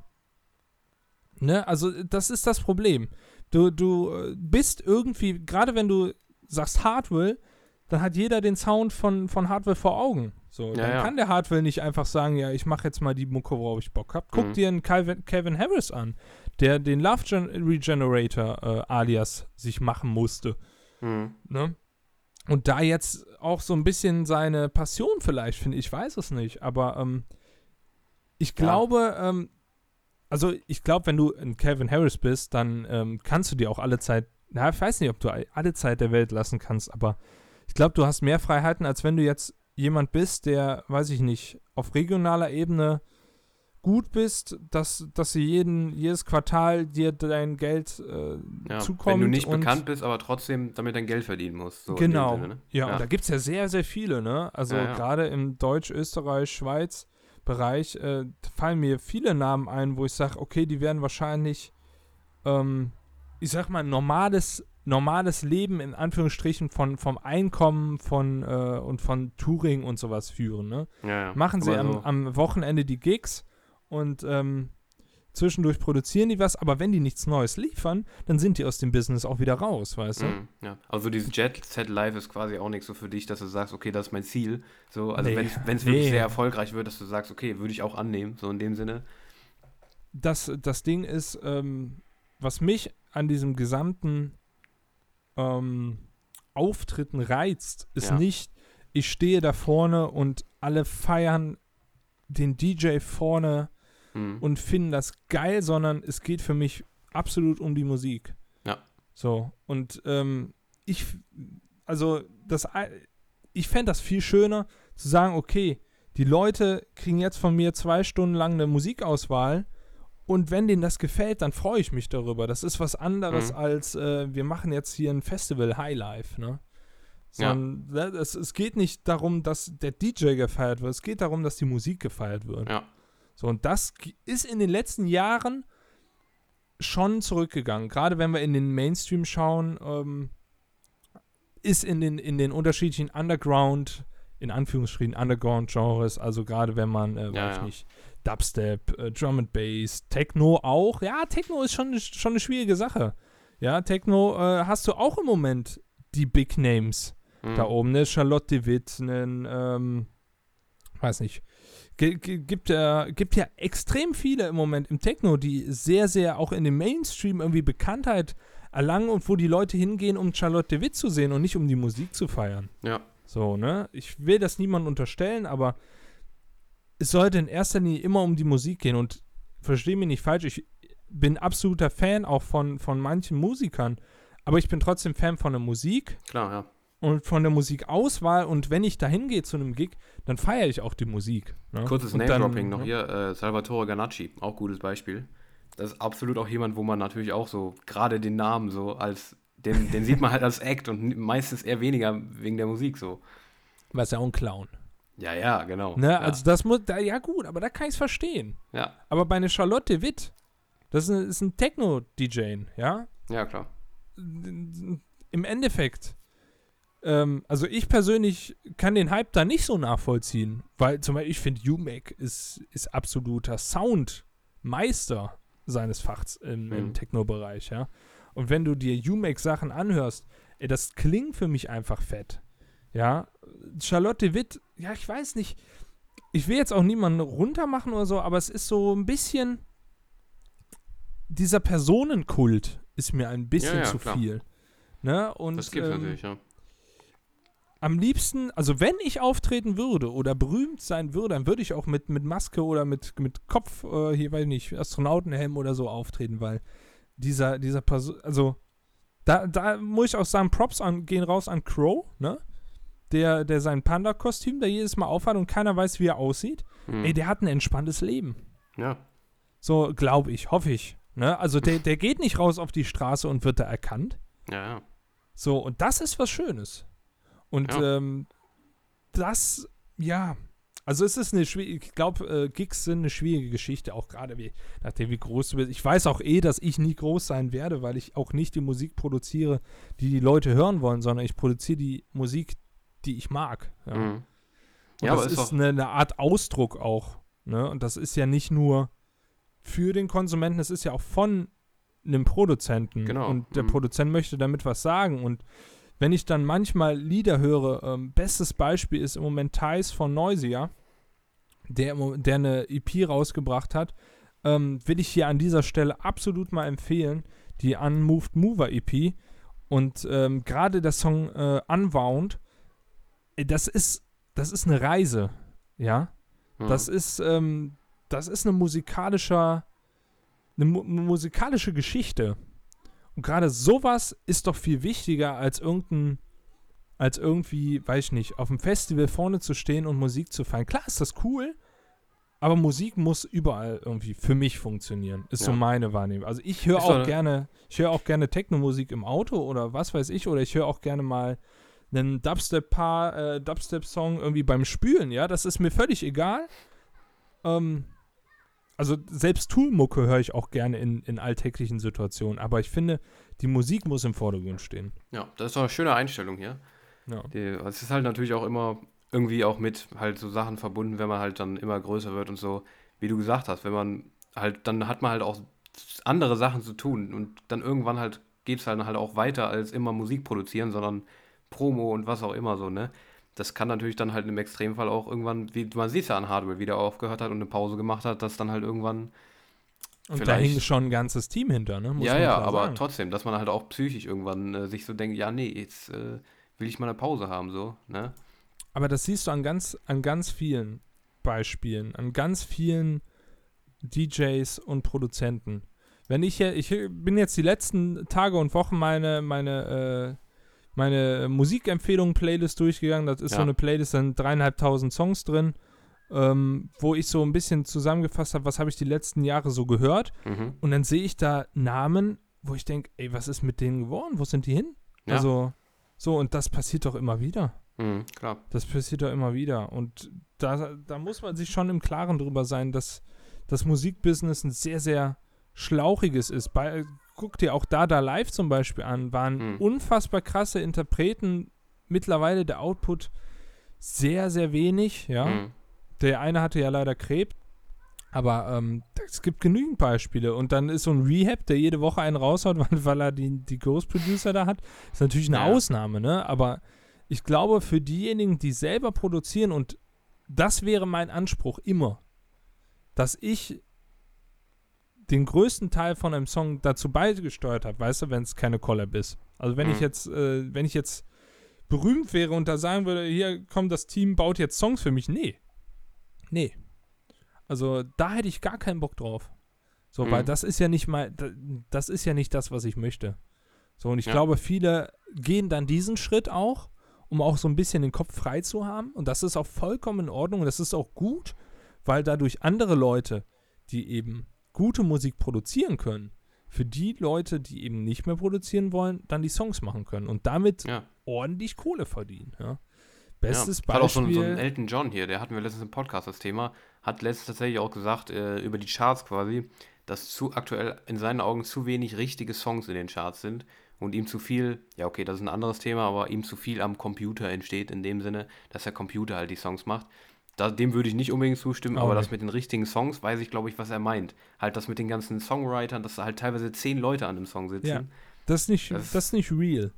ne, also das ist das Problem. Du, du äh, bist irgendwie, gerade wenn du sagst Hardwell, dann hat jeder den Sound von, von Hardwell vor Augen. So, Ja, dann ja. kann der Hardwell nicht einfach sagen, ja, ich mache jetzt mal die Mucke, worauf ich Bock habe. Guck Mhm. dir einen Calvin, Calvin Harris an, der den Love Gen Regenerator äh, alias sich machen musste. Mhm. Ne? Und da jetzt auch so ein bisschen seine Passion vielleicht, finde ich, weiß es nicht. Aber ähm, ich Ja. glaube, ähm, also ich glaube, wenn du ein Calvin Harris bist, dann ähm, kannst du dir auch alle Zeit, na, ich weiß nicht, ob du alle Zeit der Welt lassen kannst, aber ich glaube, du hast mehr Freiheiten, als wenn du jetzt jemand bist, der, weiß ich nicht, auf regionaler Ebene gut bist, dass, dass sie jeden, jedes Quartal dir dein Geld äh, Ja. zukommt. Wenn du nicht bekannt bist, aber trotzdem damit dein Geld verdienen musst. So genau. Sinne, ne? ja, Ja. und da gibt es ja sehr, sehr viele, ne? Also Ja, gerade im Deutsch, Österreich, Schweiz Bereich äh, fallen mir viele Namen ein, wo ich sage, okay, die werden wahrscheinlich, ähm, ich sag mal, normales, normales Leben in Anführungsstrichen von, vom Einkommen von äh, und von Touring und sowas führen, ne? Machen sie am, so- am Wochenende die Gigs und ähm, zwischendurch produzieren die was, aber wenn die nichts Neues liefern, dann sind die aus dem Business auch wieder raus, weißt du? Mhm, ja. Also dieses Jet Set Live ist quasi auch nichts so für dich, dass du sagst, okay, das ist mein Ziel. So, also Nee. wenn es wirklich Nee. sehr erfolgreich wird, dass du sagst, okay, würde ich auch annehmen, so in dem Sinne. das, das Ding ist, ähm, was mich an diesem gesamten ähm, Auftritten reizt, ist Ja. nicht, ich stehe da vorne und alle feiern den DJ vorne Mhm. und finden das geil, sondern es geht für mich absolut um die Musik. Ja. So, und ähm, ich, also, das, ich fände das viel schöner, zu sagen, okay, die Leute kriegen jetzt von mir zwei Stunden lang eine Musikauswahl Und wenn denen das gefällt, dann freue ich mich darüber. Das ist was anderes Mhm. als äh, wir machen jetzt hier ein Festival Highlife, ne? Sondern ne, es, es geht nicht darum, dass der DJ gefeiert wird. Es geht darum, dass die Musik gefeiert wird. Ja. So, und das ist in den letzten Jahren schon zurückgegangen. Gerade wenn wir in den Mainstream schauen, ähm, ist in den, in den unterschiedlichen Underground, in Anführungsstrichen Underground-Genres, also gerade wenn man, äh, weiß ich ja. nicht, Dubstep, äh, Drum and Bass, Techno auch. Ja, Techno ist schon, schon eine schwierige Sache. Ja, Techno äh, hast du auch im Moment die Big Names Mhm. da oben, ne? Charlotte de Witt, einen, ähm, weiß nicht. Gibt, ja, gibt ja extrem viele im Moment im Techno, die sehr, sehr auch in dem Mainstream irgendwie Bekanntheit erlangen und wo die Leute hingehen, um Charlotte de Witt zu sehen und nicht um die Musik zu feiern. Ja. So, ne? Ich will das niemandem unterstellen, aber es sollte in erster Linie immer um die Musik gehen und verstehe mich nicht falsch, ich bin absoluter Fan auch von, von manchen Musikern, aber ich bin trotzdem Fan von der Musik Klar, ja. Und von der Musikauswahl und wenn ich da hingehe zu einem Gig, dann feiere ich auch die Musik. Ne? Kurzes Name-Dropping noch hier. Äh, Salvatore Ganacci, auch gutes Beispiel. Das ist absolut auch jemand, wo man natürlich auch so, gerade den Namen so als, den, den sieht man halt als Act und meistens eher weniger wegen der Musik so. Was ja auch ein Clown. Ja, ja, genau. Ne? ja. Also das muss, da, ja gut, aber da kann ich es verstehen. ja, Aber bei einer Charlotte Witt, das ist, ein- ist ein Techno-DJ, ja? ja, klar. Im Endeffekt, ähm, also ich persönlich kann den Hype da nicht so nachvollziehen, weil zum Beispiel ich finde, UMAC ist, ist absoluter Soundmeister seines Fachs im, im Mhm. Techno-Bereich, ja. Und wenn du dir UMAC-Sachen anhörst, ey, das klingt für mich einfach fett, ja. Charlotte Witt, ja, ich weiß nicht, ich will jetzt auch niemanden runtermachen oder so, aber es ist so ein bisschen, dieser Personenkult ist mir ein bisschen Ja, ja, zu klar. viel. Ne? Und, Das gibt's ähm, natürlich, ja. Am liebsten, also wenn ich auftreten würde oder berühmt sein würde, dann würde ich auch mit, mit Maske oder mit, mit Kopf, äh, hier weiß ich nicht, Astronautenhelm oder so auftreten, weil dieser, dieser Person, also da, da muss ich auch sagen, Props an, gehen raus an Crow, ne? Der, der sein Panda-Kostüm da jedes Mal aufhat und keiner weiß, wie er aussieht. Hm. Ey, der hat ein entspanntes Leben. ja, So, glaube ich, hoffe ich. Ne? Also der, der geht nicht raus auf die Straße und wird da erkannt. ja, ja. So, und das ist was Schönes. Und Ja. ähm, das, ja, also es ist eine schwierige, ich glaube, äh, Gigs sind eine schwierige Geschichte, auch gerade wie, nachdem wie groß du bist. Ich weiß auch eh, dass ich nie groß sein werde, weil ich auch nicht die Musik produziere, die die Leute hören wollen, sondern ich produziere die Musik, die ich mag. Ja. Mhm. Ja, aber das ist ist eine, eine Art Ausdruck auch. Ne? Und das ist ja nicht nur für den Konsumenten, es ist ja auch von einem Produzenten. Genau, Und der mhm. Produzent möchte damit was sagen. Und wenn ich dann manchmal Lieder höre, ähm, bestes Beispiel ist im Moment Thais von Noisia, der, der eine EP rausgebracht hat, ähm, will ich hier an dieser Stelle absolut mal empfehlen, die Unmoved Mover EP. Und ähm, gerade der Song äh, Unwound, ey, das ist, das ist eine Reise, ja. Mhm. Das ist, ähm, das ist eine musikalischer, eine mu musikalische Geschichte. Und gerade sowas ist doch viel wichtiger als irgendein, als irgendwie, weiß ich nicht, auf dem Festival vorne zu stehen und Musik zu feiern. Klar ist das cool, aber Musik muss überall irgendwie für mich funktionieren. Ist so Ja. meine Wahrnehmung. Also ich höre auch gerne, ich höre auch gerne Techno-Musik im Auto oder was weiß ich, oder ich höre auch gerne mal einen Dubstep-Paar, äh, Dubstep-Song irgendwie beim Spülen, ja, das ist mir völlig egal. Ähm, also selbst Tool-Mucke höre ich auch gerne in, in alltäglichen Situationen, aber ich finde, die Musik muss im Vordergrund stehen. Ja, das ist doch eine schöne Einstellung hier. Ja. Die, es ist halt natürlich auch immer irgendwie auch mit halt so Sachen verbunden, wenn man halt dann immer größer wird und so, wie du gesagt hast, wenn man halt, dann hat man halt auch andere Sachen zu tun und dann irgendwann halt geht es halt, halt auch weiter als immer Musik produzieren, sondern Promo und was auch immer so, ne? Das kann natürlich dann halt im Extremfall auch irgendwann, wie man sieht ja an Hardware, wie der aufgehört hat und eine Pause gemacht hat, dass dann halt irgendwann Und da hing schon ein ganzes Team hinter, ne? Muss ja, ja, aber sagen. trotzdem, dass man halt auch psychisch irgendwann äh, sich so denkt, ja, nee, jetzt äh, will ich mal eine Pause haben, so, ne? Aber das siehst du an ganz, an ganz vielen Beispielen, an ganz vielen DJs und Produzenten. Wenn ich hier, ich bin jetzt die letzten Tage und Wochen meine, meine, äh, meine Musikempfehlungen-Playlist durchgegangen. Das ist so Ja. eine Playlist, da sind dreieinhalbtausend Songs drin. ähm, wo ich so ein bisschen zusammengefasst habe, was habe ich die letzten Jahre so gehört. Mhm. Und dann sehe ich da Namen, wo ich denke, ey, was ist mit denen geworden? Wo sind die hin? Ja. Also, so, und das passiert doch immer wieder. Mhm, klar. Das passiert doch immer wieder. Und da, da muss man sich schon im Klaren drüber sein, dass das Musikbusiness ein sehr, sehr schlauchiges ist. Bei, guck dir auch Dada Live zum Beispiel an, waren Mhm. unfassbar krasse Interpreten. Mittlerweile der Output sehr, sehr wenig, ja. Mhm. Der eine hatte ja leider Krebs. Aber ähm, es gibt genügend Beispiele. Und dann ist so ein Rehab, der jede Woche einen raushaut, weil, weil er die, die Ghost Producer da hat, ist natürlich eine Ja. Ausnahme, ne? Aber ich glaube, für diejenigen, die selber produzieren, und das wäre mein Anspruch immer, dass ich den größten Teil von einem Song dazu beigesteuert habe, weißt du, wenn es keine Collab ist. Also wenn ich Mhm. jetzt, äh, wenn ich jetzt berühmt wäre und da sagen würde, hier kommt das Team, baut jetzt Songs für mich, nee. Nee. Also da hätte ich gar keinen Bock drauf. So, Mhm. weil das ist ja nicht mal, da- das ist ja nicht das, was ich möchte. So, und ich Ja. glaube, viele gehen dann diesen Schritt auch, um auch so ein bisschen den Kopf frei zu haben. Und das ist auch vollkommen in Ordnung und das ist auch gut, weil dadurch andere Leute, die eben gute Musik produzieren können, für die Leute, die eben nicht mehr produzieren wollen, dann die Songs machen können und damit Ja. ordentlich Kohle verdienen. Ja. Bestes ja. Hat auch so Beispiel. so ein Elton John hier, der hatten wir letztens im Podcast das Thema, hat letztens tatsächlich auch gesagt, äh, über die Charts quasi, dass zu aktuell in seinen Augen zu wenig richtige Songs in den Charts sind und ihm zu viel, ja okay, das ist ein anderes Thema, aber ihm zu viel am Computer entsteht, in dem Sinne, dass der Computer halt die Songs macht. Da, dem würde ich nicht unbedingt zustimmen, Auch aber das mit den richtigen Songs weiß ich, glaube ich, was er meint. Halt das mit den ganzen Songwritern, dass da halt teilweise zehn Leute an dem Song sitzen. Ja. das ist nicht, Das- das ist nicht real.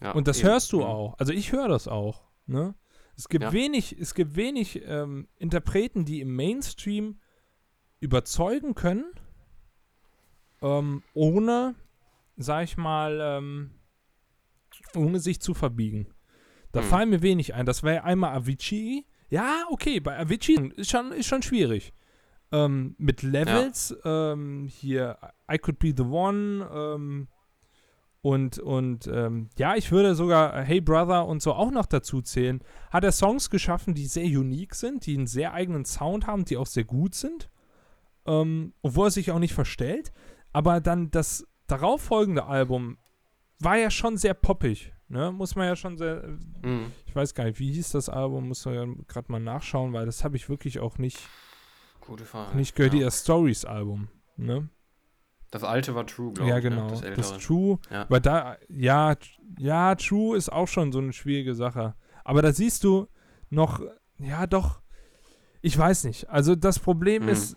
Ja, Und das eben. hörst du Mhm. auch. Also ich höre das auch. Ne? Es gibt Ja. wenig, es gibt wenig ähm, Interpreten, die im Mainstream überzeugen können, ähm, ohne, sag ich mal, ähm, ohne sich zu verbiegen. Da Mhm. fallen mir wenig ein. Das wäre einmal Avicii. Ja, okay, bei Avicii ist schon, ist schon schwierig. Ähm, mit Levels, ähm, hier I Could Be the One, ähm, und, und ähm, ja, ich würde sogar äh, Hey Brother und so auch noch dazu zählen. Hat er Songs geschaffen, die sehr unique sind, die einen sehr eigenen Sound haben, die auch sehr gut sind. Ähm, obwohl er sich auch nicht verstellt. Aber dann das darauffolgende Album war ja schon sehr poppig. Ne? Muss man ja schon sehr. Mhm. Ich weiß gar nicht, wie hieß das Album, muss man ja gerade mal nachschauen, weil das habe ich wirklich auch nicht, Gute Frage. nicht gehört. ja. Das Stories Album. Ne? Das alte war True, glaube Ja, ich. genau. Ne? Das Das. True. Ja. Weil da, ja, ja, True ist auch schon so eine schwierige Sache. Aber da siehst du noch, ja, doch, ich weiß nicht. Also das Problem Mhm. ist,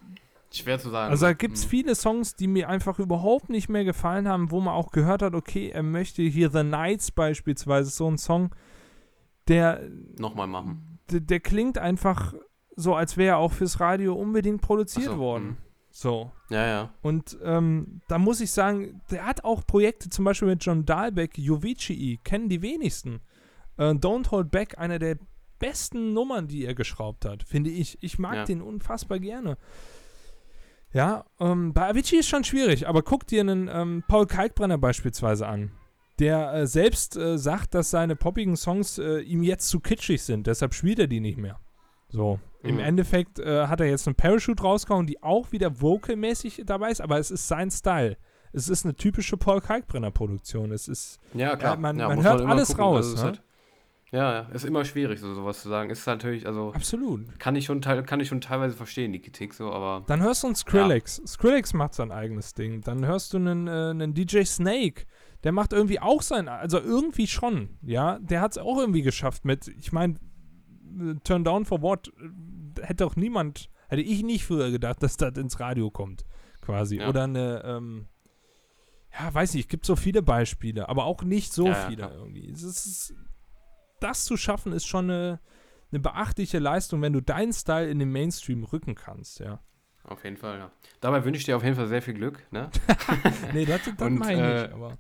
Schwer zu sagen. also da gibt es Mhm. viele Songs, die mir einfach überhaupt nicht mehr gefallen haben, wo man auch gehört hat, okay, er möchte hier The Nights beispielsweise, so ein Song, der, Nochmal machen. der, der klingt einfach so, als wäre er auch fürs Radio unbedingt produziert so, worden. mhm. So. Ja, ja. Und ähm, da muss ich sagen, der hat auch Projekte, zum Beispiel mit John Dahlbeck, Jovicii, kennen die wenigsten. Äh, Don't Hold Back, eine der besten Nummern, die er geschraubt hat, finde ich. Ich mag Ja. den unfassbar gerne. Ja, ähm, bei Avicii ist schon schwierig, aber guck dir einen ähm, Paul Kalkbrenner beispielsweise an, der äh, selbst äh, sagt, dass seine poppigen Songs äh, ihm jetzt zu kitschig sind, deshalb spielt er die nicht mehr. So, im Mhm. Endeffekt äh, hat er jetzt einen Parachute rausgehauen, die auch wieder vocalmäßig dabei ist, aber es ist sein Style. Es ist eine typische Paul Kalkbrenner-Produktion. Es ist, Ja, klar. Man- ja, man hört immer alles gucken. raus, Also ist ne? Ja, ja, ist immer schwierig, so sowas zu sagen. Ist natürlich, also absolut. kann ich schon, teil, kann ich schon teilweise verstehen, die Kritik so, aber Dann hörst du einen Skrillex. Skrillex macht sein eigenes Ding. Dann hörst du einen, äh, einen DJ Snake. Der macht irgendwie auch sein, also irgendwie schon, ja. Der hat es auch irgendwie geschafft mit, ich meine, Turn Down for What äh, hätte auch niemand, hätte ich nicht früher gedacht, dass das ins Radio kommt, quasi. Ja. Oder eine, ähm, ja, weiß nicht, es gibt so viele Beispiele, aber auch nicht so Ja, ja, viele irgendwie. Es ist, das zu schaffen, ist schon eine, eine beachtliche Leistung, wenn du deinen Style in den Mainstream rücken kannst, ja. auf jeden Fall, ja. Dabei wünsche ich dir auf jeden Fall sehr viel Glück, ne? Nee, das, das Und, meine ich äh, aber.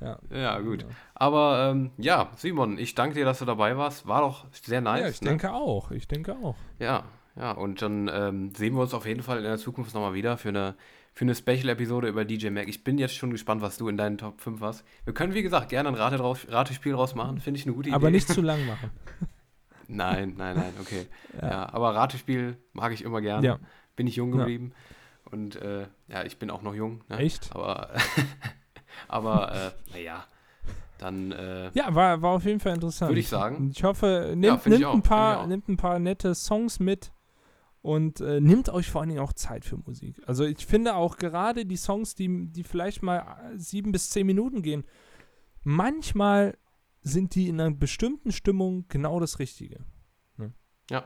Ja, Ja, gut. Aber ähm, ja, Simon, ich danke dir, dass du dabei warst. War doch sehr nice. ja, ich ne? denke auch. Ich denke auch. Ja, ja, und dann ähm, sehen wir uns auf jeden Fall in der Zukunft nochmal wieder für eine, für eine Special-Episode über DJ Mac. Ich bin jetzt schon gespannt, was du in deinen Top 5 hast. Wir können, wie gesagt, gerne ein Rate drauf, Ratespiel draus machen. Finde ich eine gute Idee. Aber nicht zu lang machen. Nein, nein, nein, okay. Ja. Ja. aber Ratespiel mag ich immer gerne. Ja. Bin ich jung Ja. geblieben. Und äh, ja, ich bin auch noch jung. Ne? Echt? Aber, aber äh, naja, dann äh, Ja, war, war auf jeden Fall interessant. Würde ich sagen. Ich hoffe, nimmt, ich nimmt, ein paar, nimmt ein paar nette Songs mit und äh, nimmt euch vor allen Dingen auch Zeit für Musik. Also ich finde auch gerade die Songs, die, die vielleicht mal äh, sieben bis zehn Minuten gehen, manchmal sind die in einer bestimmten Stimmung genau das Richtige. Ja.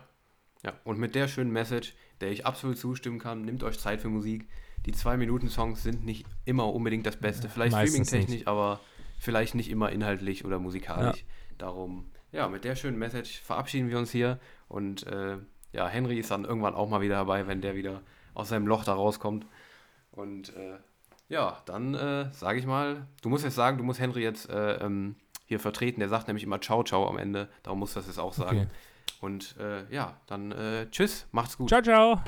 Ja, und mit der schönen Message, der ich absolut zustimmen kann, nehmt euch Zeit für Musik. Die Zwei-Minuten-Songs sind nicht immer unbedingt das Beste. Vielleicht streaming-technisch, aber vielleicht nicht immer inhaltlich oder musikalisch. Darum, ja, mit der schönen Message verabschieden wir uns hier. Und äh, ja, Henry ist dann irgendwann auch mal wieder dabei, wenn der wieder aus seinem Loch da rauskommt. Und äh, ja, dann äh, sage ich mal, du musst jetzt sagen, du musst Henry jetzt äh, ähm, hier vertreten. Der sagt nämlich immer Ciao, Ciao am Ende. Darum musst du das jetzt auch sagen. Okay. Und äh, ja, dann äh, tschüss, macht's gut. Ciao, ciao.